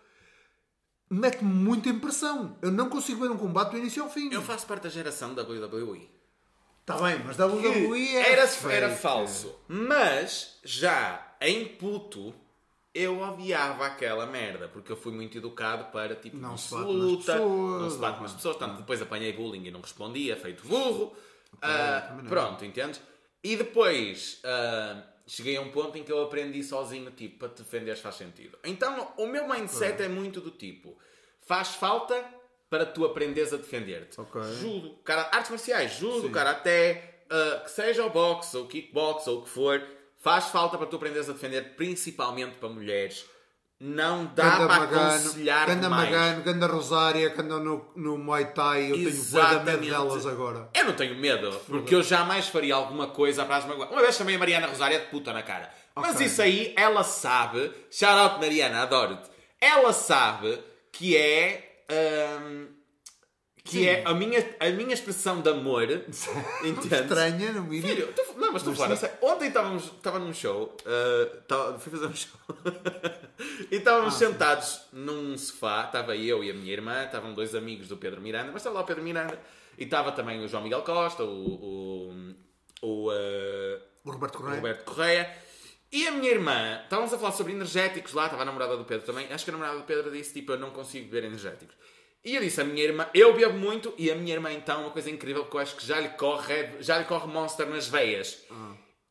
mete-me muita impressão. Eu não consigo ver um combate do início ao fim. Eu faço parte da geração da WWE. Está bem, mas WWE é era, fake. era falso. Mas, já em puto, eu odiava aquela merda. Porque eu fui muito educado para, tipo, Não se luta, não se bate não. nas pessoas. Tanto depois apanhei bullying e não respondia, feito burro. Não. pronto, entendes? E depois... ah, Cheguei a um ponto em que eu aprendi sozinho, tipo, para te defenderes faz sentido. Então, o meu mindset é muito do tipo: faz falta para tu aprenderes a defender-te. Ok. Judo, cara, artes marciais, judo, karaté, uh, que seja o boxe ou kickbox ou o que for, faz falta para tu aprenderes a defender, principalmente para mulheres. Não dá Ganda para Magano, aconselhar Ganda mais. Magano, Ganda Rosária, que andam no, no Muay Thai, eu tenho bué de medo Exatamente. delas agora. Eu não tenho medo, porque eu jamais faria alguma coisa para as magoar. Uma vez chamei a Mariana Rosária de puta na cara. Mas Ok. isso aí, ela sabe. Shout out Mariana, adoro-te. Ela sabe que é. Hum, que Sim. é a minha, a minha expressão de amor. Estranha, no mínimo. Filho, tu- não, mas estou a falar. Ontem estávamos, estava num show, uh, estava- fui fazer um show, e estávamos Ah, sentados num sofá, estava eu e a minha irmã, estavam dois amigos do Pedro Miranda, mas estava lá o Pedro Miranda, e estava também o João Miguel Costa, o, o, o, uh, O Roberto o Correia. Roberto Correia, e a minha irmã, estávamos a falar sobre energéticos lá, estava a namorada do Pedro também, acho que a namorada do Pedro disse, tipo, eu não consigo beber energéticos. E eu disse à minha irmã, eu bebo muito, e a minha irmã então, uma coisa incrível, que eu acho que já lhe corre, já lhe corre Monster nas veias.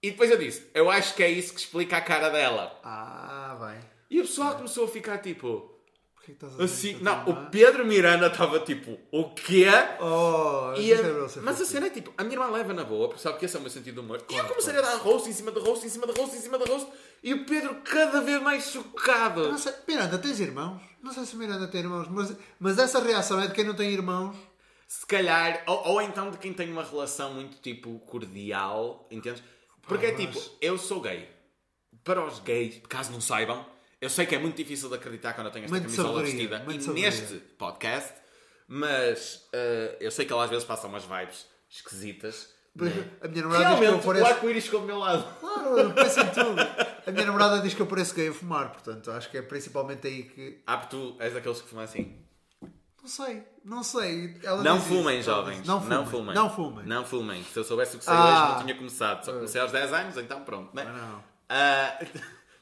E depois eu disse, eu acho que é isso que explica a cara dela. Ah, bem. E a pessoa começou a ficar tipo, que estás a dizer assim, não, o Pedro Miranda estava tipo, o quê? Oh, E a- é mas a cena é tipo, a minha irmã leva na boa, porque sabe que esse é o meu sentido de humor. e eu comecei a dar rosto em cima de rosto, em cima de rosto, em cima de rosto, e o Pedro cada vez mais chocado. Não sei, Miranda, tens irmãos? Não sei se Miranda tem irmãos, mas, mas essa reação é de quem não tem irmãos. Se calhar, ou, ou então de quem tem uma relação muito tipo cordial, entendes? Porque é mas- tipo, eu sou gay. Para os gays, caso não saibam, eu sei que é muito difícil de acreditar quando eu tenho esta Muito camisola vestida e sabedoria. neste podcast, mas eh, eu sei que ela às vezes passa umas vibes esquisitas. né? A minha namorada diz que eu Realmente, o pareço. arco-íris ficou do meu lado. Claro, penso em tudo. A minha namorada diz que eu pareço gay a fumar, portanto, acho que é principalmente aí que. Ah, porque tu és daqueles que fumam assim. Não sei, não sei. Ela Não fumem, isso, jovens. Não fumem. Não fumem. Não fumem. Não fumem. Se eu soubesse o que sei Ah. hoje, não tinha começado. Só comecei aos 10 anos, então pronto, né? Ah, não. Ah,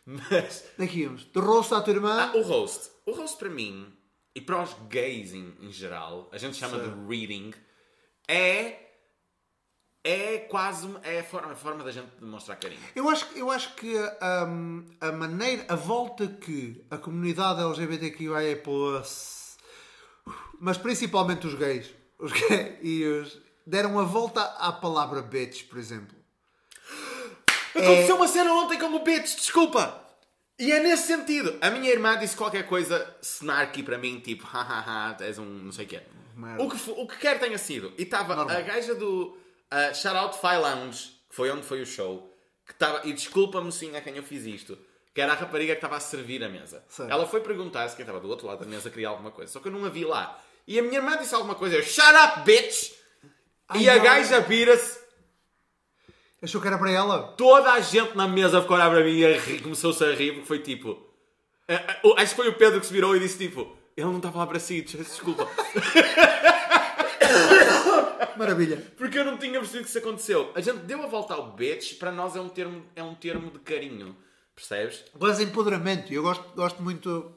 mas. Daqui íamos. De rosto à tua irmã. Ah, o roast. O roast para mim, e para os gays em, em geral, a gente chama Certo. de reading, é. É quase. É a forma, a forma da gente demonstrar carinho. Eu acho, eu acho que hum, a maneira, a volta que a comunidade LGBTQIA+, mas principalmente os gays, os gays e os, deram a volta à palavra bitch, por exemplo. Aconteceu uma cena ontem com o Bitch, desculpa! E é nesse sentido. A minha irmã disse qualquer coisa snarky para mim, tipo, hahaha, és um não sei o quê. Merda. O que, o que quer tenha sido. E estava a gaja do uh, Shout Out Fire Lounge, que foi onde foi o show, que estava, e desculpa-me sim a quem eu fiz isto, que era a rapariga que estava a servir a mesa. Ela foi perguntar se quem estava do outro lado da mesa queria alguma coisa, só que eu não a vi lá. E a minha irmã disse alguma coisa, eu, Shut up, bitch! e Ai, a não. gaja vira-se, Achou que era para ela? toda a gente na mesa ficou a olhar para mim e a rir- começou-se a rir, porque foi tipo. eh, eh, Acho que foi o Pedro que se virou e disse tipo: Ele não estava lá para si, desculpa. Maravilha. Porque eu não tinha percebido que isso aconteceu. A gente deu a volta ao bitch, para nós é um termo, é um termo de carinho. Percebes? Mas empoderamento, eu gosto, gosto muito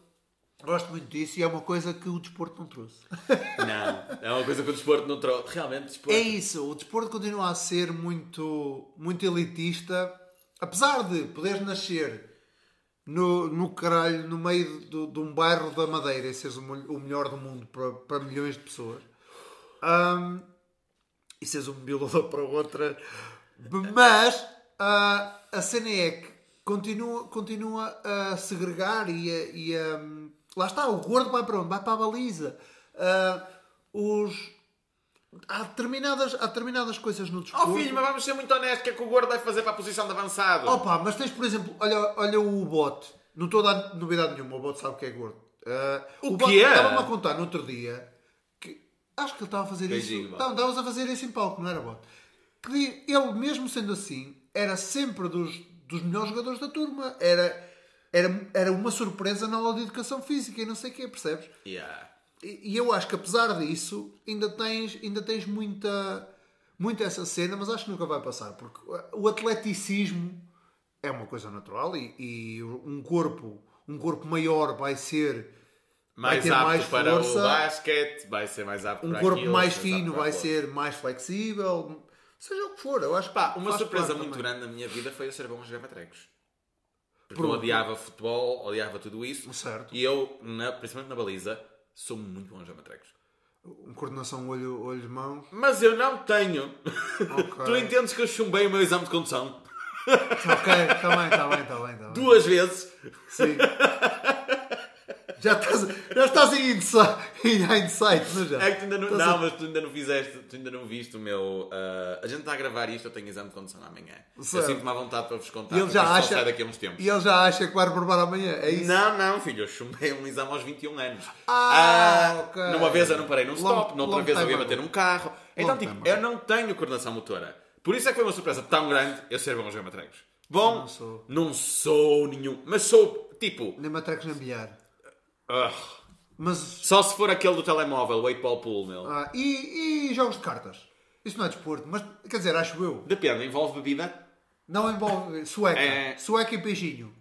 gosto muito disso e é uma coisa que o desporto não trouxe. Não, é uma coisa que o desporto não trouxe. Realmente, o desporto. É isso, o desporto continua a ser muito, muito elitista, apesar de poderes nascer no, no caralho, no meio de, de um bairro da Madeira e seres o, o melhor do mundo para, para milhões de pessoas Ahm, e seres um violador para outra, mas ah, a cena é que continua, continua a segregar e a, e a- lá está, o gordo vai para onde? Vai para a baliza. Ah, os, há, determinadas, há determinadas coisas no desporto. Oh filho, mas vamos ser muito honestos: o que é que o gordo vai fazer para a posição de avançado? Opa, mas tens, por exemplo, olha, olha o bote. Não estou a dar novidade nenhuma, o bote sabe o que é gordo. Ah, O Ba- quê? Estava-me a contar no outro dia que acho que ele estava a fazer Beijinho, isso. Não, estavas a fazer isso em palco, não era bot? Que ele, mesmo sendo assim, era sempre dos, dos melhores jogadores da turma. Era, era, era uma surpresa na aula de educação física e não sei o quê, percebes? Yeah. E, e eu acho que apesar disso, ainda tens, ainda tens muita, muita essa cena, mas acho que nunca vai passar, porque o atleticismo é uma coisa natural e, e um corpo, um corpo maior vai ser vai Mais ter apto mais para força, o basquete, vai ser mais apto um para corpo aquilo, mais fino vai ser mais flexível, seja o que for, eu acho que Pá, uma surpresa muito também. grande na minha vida foi eu ser bom a jogar matrecos. Porque Pronto. eu odiava futebol, odiava tudo isso. Certo. E eu, na- principalmente na baliza, sou muito bom a matrecos. Um coordenação olho, olho mão. Mas eu não tenho. Ok. tu entendes que eu chumbei o meu exame de condução ok, está bem, está bem, está bem, está bem. duas vezes. Sim. Já estás, já estás em insight, em insight, não já? É que tu ainda não, Estás não a- mas tu ainda não fizeste, tu ainda não viste o meu. ah, a gente está a gravar isto, eu tenho exame de condução amanhã. Certo. Eu sinto-me à vontade para vos contar. E ele já acha. sai daqui a uns tempos. E ele já acha que vai reprovar amanhã, é isso? Não, não, filho, eu chumbei um exame aos 21 anos. Ah, ok. Numa vez eu não parei num Long- stop, noutra long vez eu ia bater num carro. Então, Long tipo, time eu não tenho coordenação motora. Por isso é que foi uma surpresa tão grande eu ser bom a jogar matrecos. Bom, Não sou. não sou nenhum, mas sou, tipo, Nem matrecos nem bilhar. Ah, Mas. só se for aquele do telemóvel, o 8 ball pool, meu. ah, e, e jogos de cartas? Isso não é desporto, mas quer dizer, acho eu. Depende, envolve bebida. Não envolve sueca. É. Sueca e peixinho.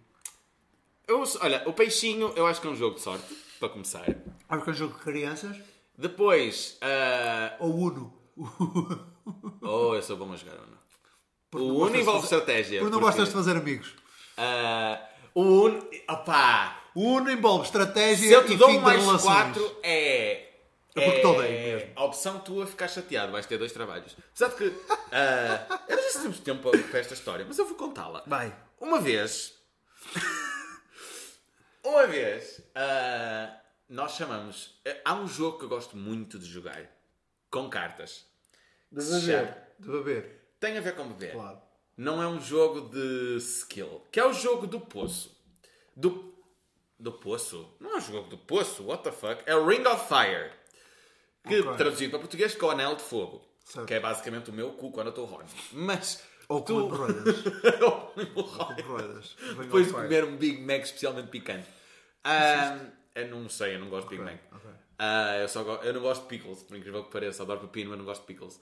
Eu, olha, o peixinho eu acho que é um jogo de sorte, para começar. Acho que é um jogo de crianças. Depois, ah, Ou Uno. oh, eu sou bom a jogar Uno. Porque O Uno envolve fazer- estratégia. Porque não porque, gostas de fazer amigos. ah, o Uno, opá, O Uno envolve estratégia Se eu te e dou fim um de mais relações. 4 é. É porque te odeio mesmo. A opção tua ficar chateado, vais ter dois trabalhos. Apesar de que. ah, eu não sei se temos tempo para esta história, mas eu vou contá-la. Vai. Uma vez. uma vez. ah, nós chamamos. Há um jogo que eu gosto muito de jogar. Com cartas. De Se beber. chama- De beber. Tem a ver com beber. Claro. Não é um jogo de skill. Que é o jogo do poço. Do. Do poço? Não é um jogo do poço. What the fuck? É o Ring of Fire. Que Ok. traduzido para português ficou Anel de Fogo. Certo. Que é basicamente o meu cu quando eu estou horny. Mas. Ou com hemorroidas. Ou com Depois de comer um Big Mac especialmente picante. Ah, eu não sei, eu não gosto de Big Mac. ok. Ah, eu, só go- eu não gosto de pickles, por incrível que pareça. Adoro pepino, mas não gosto de pickles.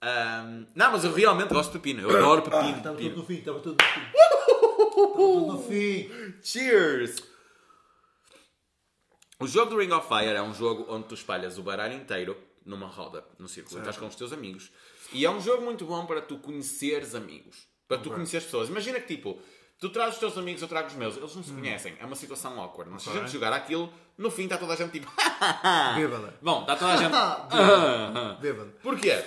Ah, não, mas eu realmente gosto de pepino. Eu adoro pepino. Estava pepino. tudo no fim, estava tudo no fim. Estava tudo no fim. Cheers! O jogo do Ring of Fire é um jogo onde tu espalhas o baralho inteiro numa roda, no círculo. Estás com os teus amigos. E é um jogo muito bom para tu conheceres amigos. Para tu conheceres pessoas. Imagina que tipo, tu trazes os teus amigos, eu trago os meus. Eles não se conhecem. É uma situação awkward. Mas se a gente jogar aquilo, no fim está toda a gente tipo... Bêbada. Bom, está toda a gente... Bêbada. Porquê?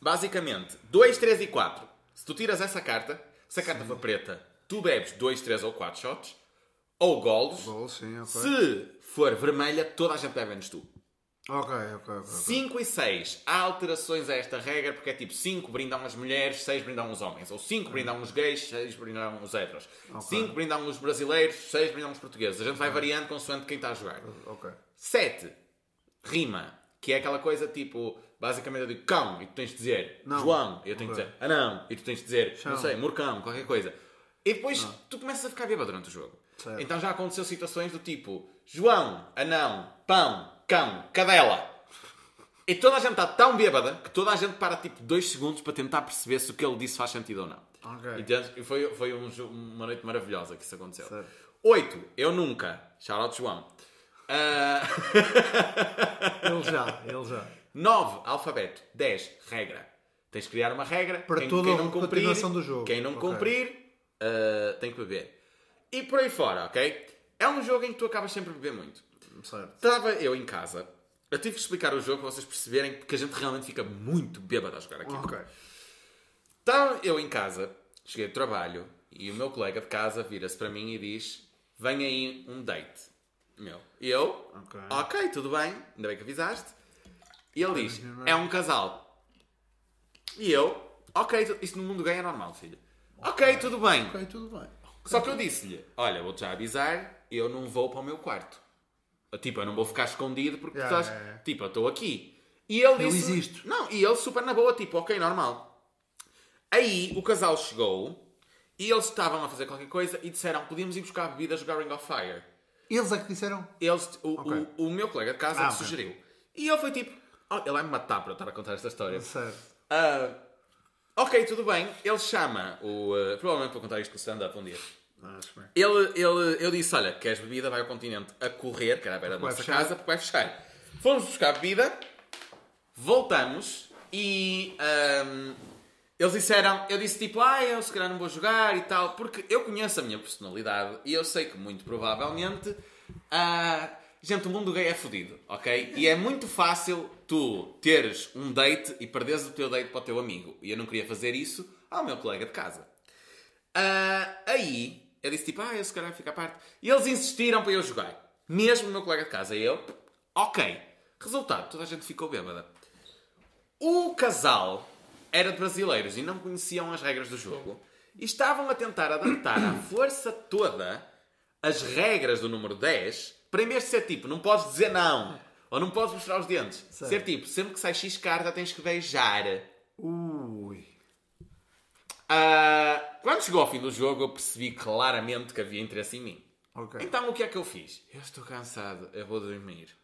Basicamente, 2, 3 e 4. Se tu tiras essa carta, se a carta for preta, tu bebes 2, 3 ou 4 shots. Ou golos. Bom, sim, ok. Se for vermelha, toda a gente bebe menos tu. Ok, ok, ok. ok. 5 e 6. Há alterações a esta regra porque é tipo 5 brindam as mulheres, 6 brindam os homens. Ou 5 brindam os gays, 6 brindam os heteros. 5 brindam os brasileiros, 6 brindam os portugueses. A gente vai variando consoante quem está a jogar. Ok. 7. Rima. Que é aquela coisa tipo, basicamente eu digo cão e tu tens de dizer Não. João e eu tenho de Ok. dizer anão e tu tens de dizer, Chão. não sei, murcão, qualquer coisa. E depois tu começas a ficar bêbado durante o jogo. Certo. Então já aconteceu situações do tipo João, anão, pão, cão, cadela. E toda a gente está tão bêbada que toda a gente para tipo 2 segundos para tentar perceber se o que ele disse faz sentido ou não. Ok. Entendes? E foi, foi um uma noite maravilhosa que isso aconteceu. Certo. 8. Eu nunca. Shout out João. Ah, Ele já, ele já. 9. Alfabeto. 10. Regra. Tens de criar uma regra. Para quem, toda quem a não cumprir, continuação do jogo. Quem não Ok. cumprir, ah, tem que beber. E por aí fora, ok? É um jogo em que tu acabas sempre a beber muito. Certo. Estava eu em casa. Eu tive que explicar o jogo para vocês perceberem porque a gente realmente fica muito bêbado a jogar aqui. Ok. Estava eu em casa, cheguei do trabalho e o meu colega de casa vira-se para mim e diz: Vem aí um date. Meu. E eu, Ok. tudo bem, ainda bem que avisaste. E ele diz: não é? Um casal. E eu, ok, isso no mundo gay é normal, filho. Ok, tudo bem. Ok, tudo bem. Só que eu disse-lhe: Olha, vou-te já avisar, eu não vou para o meu quarto. Tipo, eu não vou ficar escondido porque tu Yeah, estás. yeah, yeah. Tipo, eu estou aqui. E ele Eu disse. existo. Não, e ele super na boa, tipo, ok, normal. Aí o casal chegou e eles estavam a fazer qualquer coisa e disseram: podíamos ir buscar bebida a jogar Ring of Fire. Eles é que disseram. Eles, o, Ok. o, o meu colega de casa Ah, ok. sugeriu. E ele foi tipo: oh, ele vai me matar para eu estar a contar esta história. Certo. Ah, ok, tudo bem. Ele chama o. ah, provavelmente vou contar isto no stand-up um dia. Acho bem. Ele, ele, eu disse: Olha, queres bebida? Vai ao continente a correr, que era à beira da nossa fechar. casa, porque vai fechar. Fomos buscar bebida, voltamos e. ahm, eles disseram, eu disse tipo, ah, eu se calhar não vou jogar e tal, porque eu conheço a minha personalidade e eu sei que muito provavelmente, ah, gente, o mundo gay é fodido, ok? E é muito fácil tu teres um date e perderes o teu date para o teu amigo. E eu não queria fazer isso ao meu colega de casa. Ah, aí, eu disse tipo, ah, eu se calhar à parte. E eles insistiram para eu jogar. Mesmo o meu colega de casa. E eu, ok. Resultado, toda a gente ficou bêbada. O casal era de brasileiros e não conheciam as regras do jogo. E estavam a tentar adaptar à força toda as regras do número 10 para em vez de ser tipo, não podes dizer não. Ou não podes mostrar os dentes. Certo. Ser tipo, sempre que sai X carta tens que beijar. Ui. Ah, quando chegou ao fim do jogo, eu percebi claramente que havia interesse em mim. Ok. Então o que é que eu fiz? Eu estou cansado, eu vou dormir.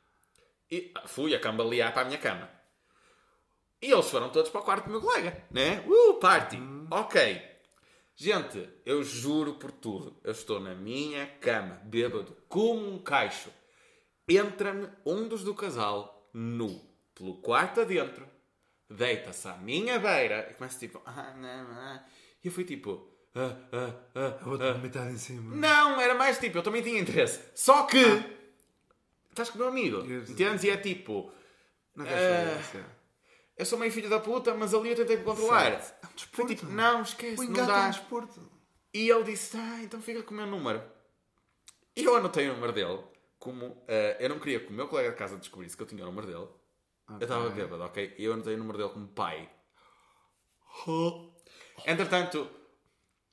E fui a cambalear para a minha cama. E eles foram todos para o quarto do meu colega, né? Uh, party! Ok. Gente, eu juro por tudo, eu estou na minha cama, bêbado, como um caixo. Entra-me um dos do casal, nu, pelo quarto adentro, deita-se à minha beira e começa tipo. Ah, não, ah. E eu fui tipo. Ah, ah, ah, Eu vou-te ah. vomitar em cima. Não, era mais tipo, eu também tinha interesse. Só que. Estás com o meu amigo. Entendes? E é tipo. Não Ah. quero saber isso. é. Eu sou meio filho da puta, mas ali eu tentei me controlar. É um Foi desporto. tipo, não, esquece, O não engate é um dá. desporto. E ele disse, ah, então fica com o meu número. E eu anotei o número dele. Como eh, eu não queria que o meu colega de casa descobrisse que eu tinha o número dele. Eu estava bêbado, ok? E eu anotei o número dele como pai. Entretanto,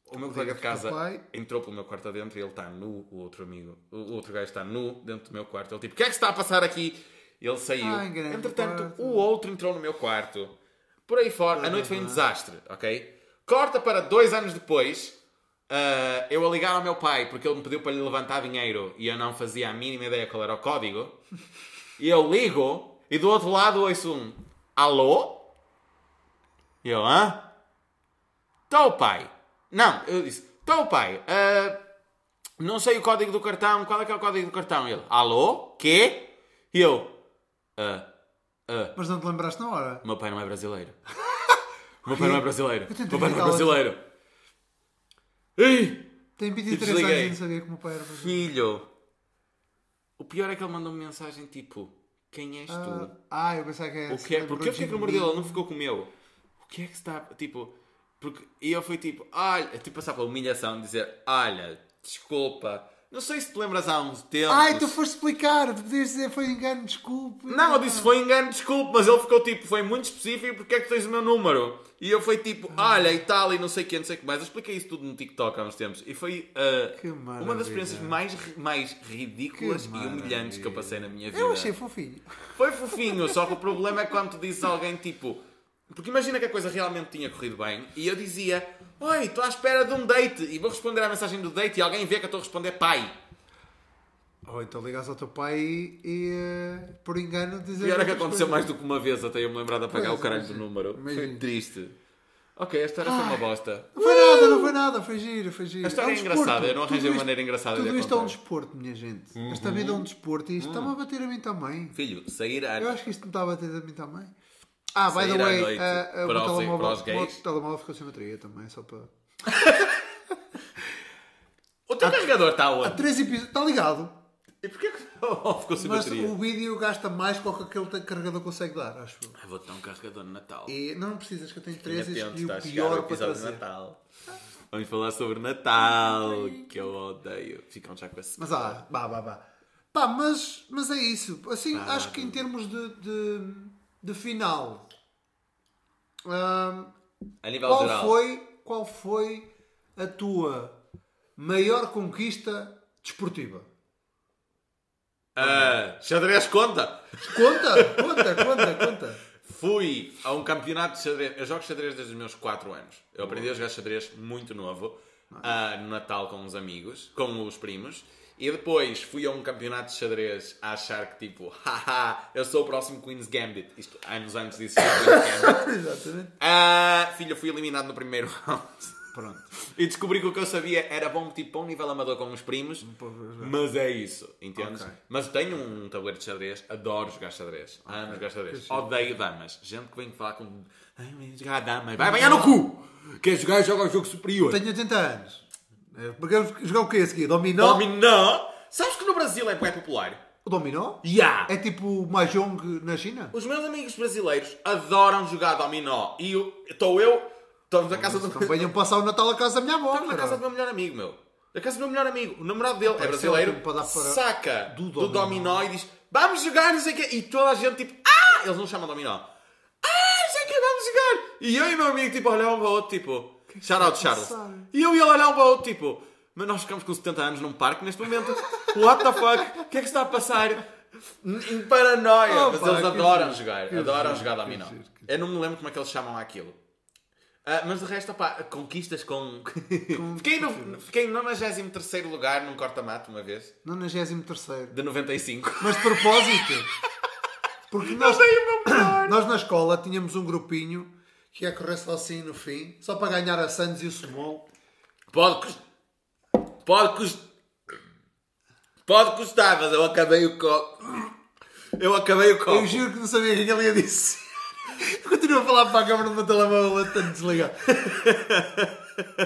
o meu colega de do casa entrou pelo meu quarto adentro e ele está nu, o outro amigo, o outro gajo está nu dentro do meu quarto. Ele tipo, o que é que está a passar aqui? Ele saiu. Ai, Entretanto, quarto. o outro entrou no meu quarto. Por aí fora, a noite foi um desastre, ok? Corta para dois anos depois, ah, eu a ligar ao meu pai porque ele me pediu para lhe levantar dinheiro e eu não fazia a mínima ideia qual era o código. E eu ligo e do outro lado ouço um alô? E eu, hã? Tô, pai. Não, eu disse, tô, pai. ah, não sei o código do cartão. Qual é que é o código do cartão? E ele, alô? Quê? E eu, ah, ah, Mas não te lembraste na hora? o meu pai não é brasileiro. O meu pai não é brasileiro. Eu O tentei meu pai não é brasileiro. Ei! Tem 23 desliguei. anos e não sabia que o meu pai era brasileiro. Filho! O pior é que ele mandou-me mensagem tipo: Quem és Ah, tu? ah, eu pensava que era. O que é? Porquê eu fiquei com o número dele? Ele não ficou com o meu. O que é que está. Tipo. Porque, e eu fui tipo: Olha. Tipo, passar pela humilhação de dizer: Olha, desculpa. Não sei se te lembras há uns tempos. Ai, tu foste explicar. Tu podias dizer foi engano, desculpe. Não, eu disse foi engano, desculpe, mas ele ficou tipo, foi muito específico, porque é que tens o meu número? E eu fui tipo, olha, e tal, e não sei o que, não sei o que mais. Eu expliquei isso tudo no TikTok há uns tempos. E foi ah, Que uma das experiências mais, mais ridículas e humilhantes que eu passei na minha vida. Eu achei fofinho. Foi fofinho, só que o problema é quando tu dizes a alguém tipo. Porque imagina que a coisa realmente tinha corrido bem e eu dizia: Oi, estou à espera de um date e vou responder à mensagem do date e alguém vê que eu estou a responder pai. Ou então ligas ao teu pai e, e, eh, por engano dizer. Pior é que aconteceu mais do que uma vez até eu me lembrar de apagar o caralho do número. Foi triste. Ok, esta história foi uma bosta. Não foi nada, não foi nada, foi giro, foi giro. A história é engraçada, eu não arranjei uma maneira engraçada de Tudo isto é um desporto, minha gente. Esta vida é um desporto e isto está-me a bater a mim também. Filho, sair à... Eu acho que isto me está a bater a mim também. Ah, by the way, ah, o para os- telemóvel, para os o gays. telemóvel ficou sem bateria também, só para. O teu carregador está Há onde? três episódios. Está ligado? E porquê que oh, ficou sem Mas bateria? o vídeo gasta mais do que aquele carregador consegue dar, acho eu. Ah, Vou dar um carregador de Natal. E não precisas que eu tenho três e o chegar o pior para episódio de trazer. Natal. Vamos falar sobre Natal, que eu odeio. Ficam já com esse... Mas ah, vá, vá, vá. Pá, mas, mas é isso. Assim, acho que em termos de, de, de final, hum, A nível qual, geral. foi, qual foi a tua maior conquista desportiva? Ah, xadrez conta. Conta, conta, conta, conta. Fui a um campeonato de xadrez. Eu jogo xadrez desde os meus 4 anos. Eu aprendi a jogar xadrez muito novo, ah, no Natal com os amigos, com os primos. E depois fui a um campeonato de xadrez a achar que tipo, haha, eu sou o próximo Queen's Gambit. Isto anos antes disso, Queen's Gambit. Exatamente. Ah, filho, eu fui eliminado no primeiro round. Pronto. E descobri que o que eu sabia era bom tipo para um nível amador com os primos, mas é isso, entendes? Ok. Mas tenho um tabuleiro de xadrez, adoro jogar xadrez, amo jogar xadrez, odeio damas. Gente que vem falar com. Ai, jogar damas, vai banhar no cu! Quer jogar, joga o jogo superior. Tenho 80 anos. É, jogar o quê a seguir? Dominó? Dominó! Sabes que no Brasil é bué popular? O dominó? Ya! É tipo o Mahjong na China? Os meus amigos brasileiros adoram jogar dominó e estou eu, estamos na casa do Não venham passar o Natal a casa da minha avó. Estamos na casa do meu melhor amigo, meu. Na casa do meu melhor amigo. O namorado dele é Pá, isso é brasileiro. para dar para- Saca do do, dominó. dominó. e diz: Vamos jogar, não sei o quê. E toda a gente tipo: Ah! Eles não chamam dominó. Ah, não sei o quê, vamos jogar. E eu e o meu amigo tipo olhar um para o outro, tipo: Shout out, Charles. E eu e ele olhar um para o outro, tipo: Mas nós ficamos com 70 anos num parque neste momento. What the fuck? O que é que se está a passar? Em paranoia. Oh, Mas pá, eles adoram giro, jogar. Adoram giro, jogar dominó. giro, Eu não me lembro como é que eles chamam aquilo. Ah, mas de resto, opá, conquistas com. fiquei, no, fiquei em 93 lugar num corta-mato uma vez, 93 de 95. Mas de propósito. Porque nós, nós na escola tínhamos um grupinho que ia correr assim no fim, só para ganhar a Santos e o Small. Pode custar. Pode custar. Pode custar, mas eu acabei o copo. Eu acabei o copo. Eu juro que não sabia o que é que ele ia dizer. Continuo a falar para a câmara do meu telemóvel até desligar.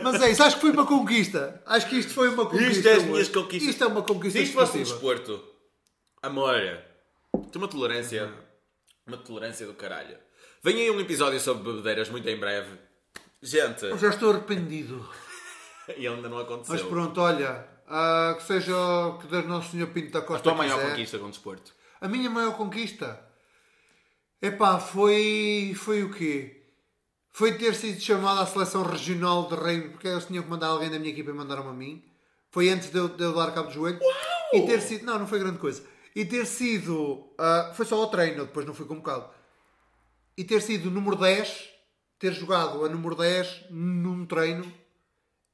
Mas é isso, acho que foi uma conquista. Acho que isto foi uma conquista. Isto é as minhas conquistas. Isto é uma conquista Se isto fosse um desporto, amor, tem uma tolerância. Uma tolerância do caralho. Vem aí um episódio sobre bebedeiras muito em breve. Gente, Eu já estou arrependido. e ainda não aconteceu. Mas pronto, olha, ah, que seja o que Deus Nosso Senhor Pinto da A Costa tua maior quiser. conquista com o desporto. A minha maior conquista? Epá, foi. Foi o quê? Foi ter sido chamado à seleção regional de Reino, porque eles tinham que mandar alguém da minha equipa e mandaram-me a mim. Foi antes de eu, de eu dar cabo do joelho. E ter sido. Não, não foi grande coisa. E ter sido. ah, foi só ao treino, depois não fui convocado. E ter sido número 10, ter jogado a número 10 num treino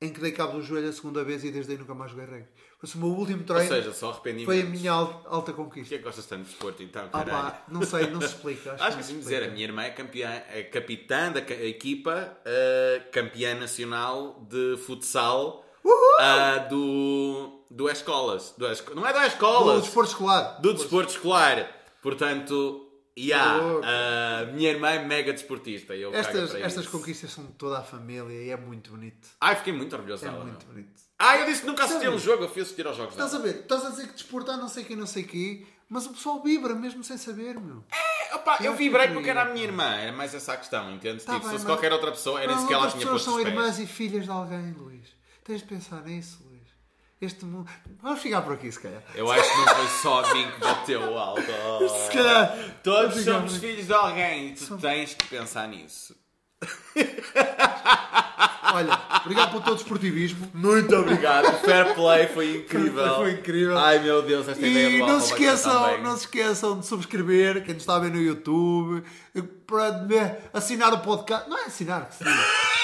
em que dei cabo do joelho a segunda vez e desde aí nunca mais joguei reggae. Foi o meu último Ou treino. seja, só foi a minha al- alta conquista. que é que gostas tanto de desporto então, Ah, caralho? pá, não sei, não se explica. Acho que não assim se dizer, a minha irmã é, campeã, é capitã da equipa, eh, campeã nacional de futsal ah, do, do Escolas. Do Esco- não é do Escolas, Do desporto escolar. do desporto escolar. Portanto, yeah, louco. a minha irmã é mega desportista. E eu Estas, estas isso. conquistas são de toda a família e é muito bonito. Ai, fiquei muito orgulhoso É dela. muito meu. bonito. Ah, eu disse que nunca assisti a um jogo, eu fui assistir aos jogos Estás dela. a ver? Estás a dizer que desportar não sei quem, não sei quê, mas o pessoal vibra mesmo sem saber, meu. Opa, eu Eu vibrei porque era a minha irmã, era mais essa a questão, entende? Tá tipo, se bem, fosse mas- qualquer outra pessoa, era Não, isso que ela tinha pessoas posto são os pés. irmãs e filhas de alguém, Luís. Tens de pensar nisso, Luís. Este mundo... Vamos ficar por aqui, se calhar. Eu acho que não foi só a mim que bateu o alto. Se calhar. Todos Vamos somos filhos de alguém e tu tens que pensar nisso. Olha, obrigado pelo teu desportivismo. Muito obrigado, o fair play foi incrível. Foi incrível. Ai meu Deus, esta ideia E do não se, vai esqueçam, não se esqueçam de subscrever, quem nos está a ver no YouTube, para assinar o podcast. Não é assinar que se diz.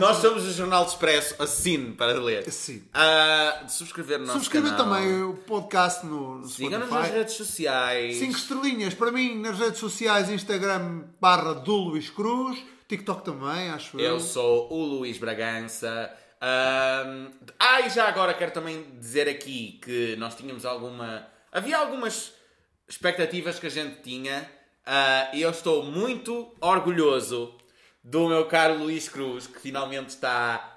Nós somos o Jornal de Expresso, assine para ler. Ah, de subscrever o nosso Subscrever canal. também o podcast no, no Siga-nos nas redes sociais. 5 estrelinhas para mim nas redes sociais, Instagram barra do Luís Cruz, TikTok também, acho eu. Eu sou o Luís Bragança. Ahm, ah, e já agora quero também dizer aqui que nós tínhamos alguma. Havia algumas expectativas que a gente tinha e eu estou muito orgulhoso do meu caro Luís Cruz que finalmente está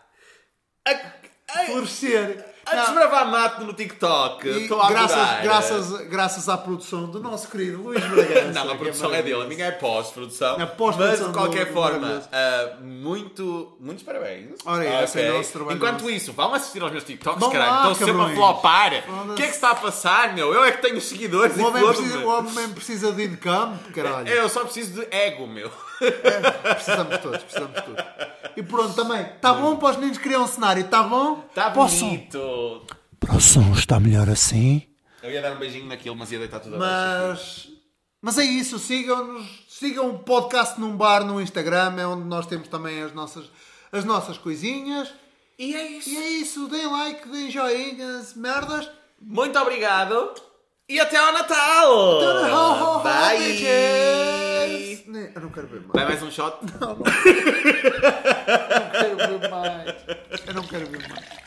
a, a, Florescer. a Não, desbravar mato no TikTok. e Estou a graças, adorar. graças, graças à produção do nosso querido Luís Bragança. Não, a produção é dele, a maravilhoso. minha é pós-produção. A pós-produção Mas de qualquer do- do forma, maravilhoso. ah, muito, muitos parabéns. Ora, esse é o nosso trabalho Enquanto nosso. isso, vão assistir aos meus TikToks, Vão caralho. lá, Estão sempre a flopar. O que é que está a passar, meu? Eu é que tenho seguidores O e homem, precisa, o homem precisa de income, caralho. Eu só preciso de ego, meu. Precisamos todos, precisamos todos. E pronto, também. Está bom para os meninos criar um cenário? Está bom? Está bonito. Para o som está melhor assim? Eu ia dar um beijinho naquilo, mas ia deitar tudo abaixo. Mas, mas é isso, sigam-nos, sigam o podcast num bar no Instagram, é onde nós temos também as nossas, as nossas coisinhas. E é isso. E é isso, deem like, deem joinhas, merdas. Muito obrigado e até ao Natal! Bye! bitches. Eu não quero ver mais. Vai mais um shot? Não quero ver mais. Eu não quero ver mais.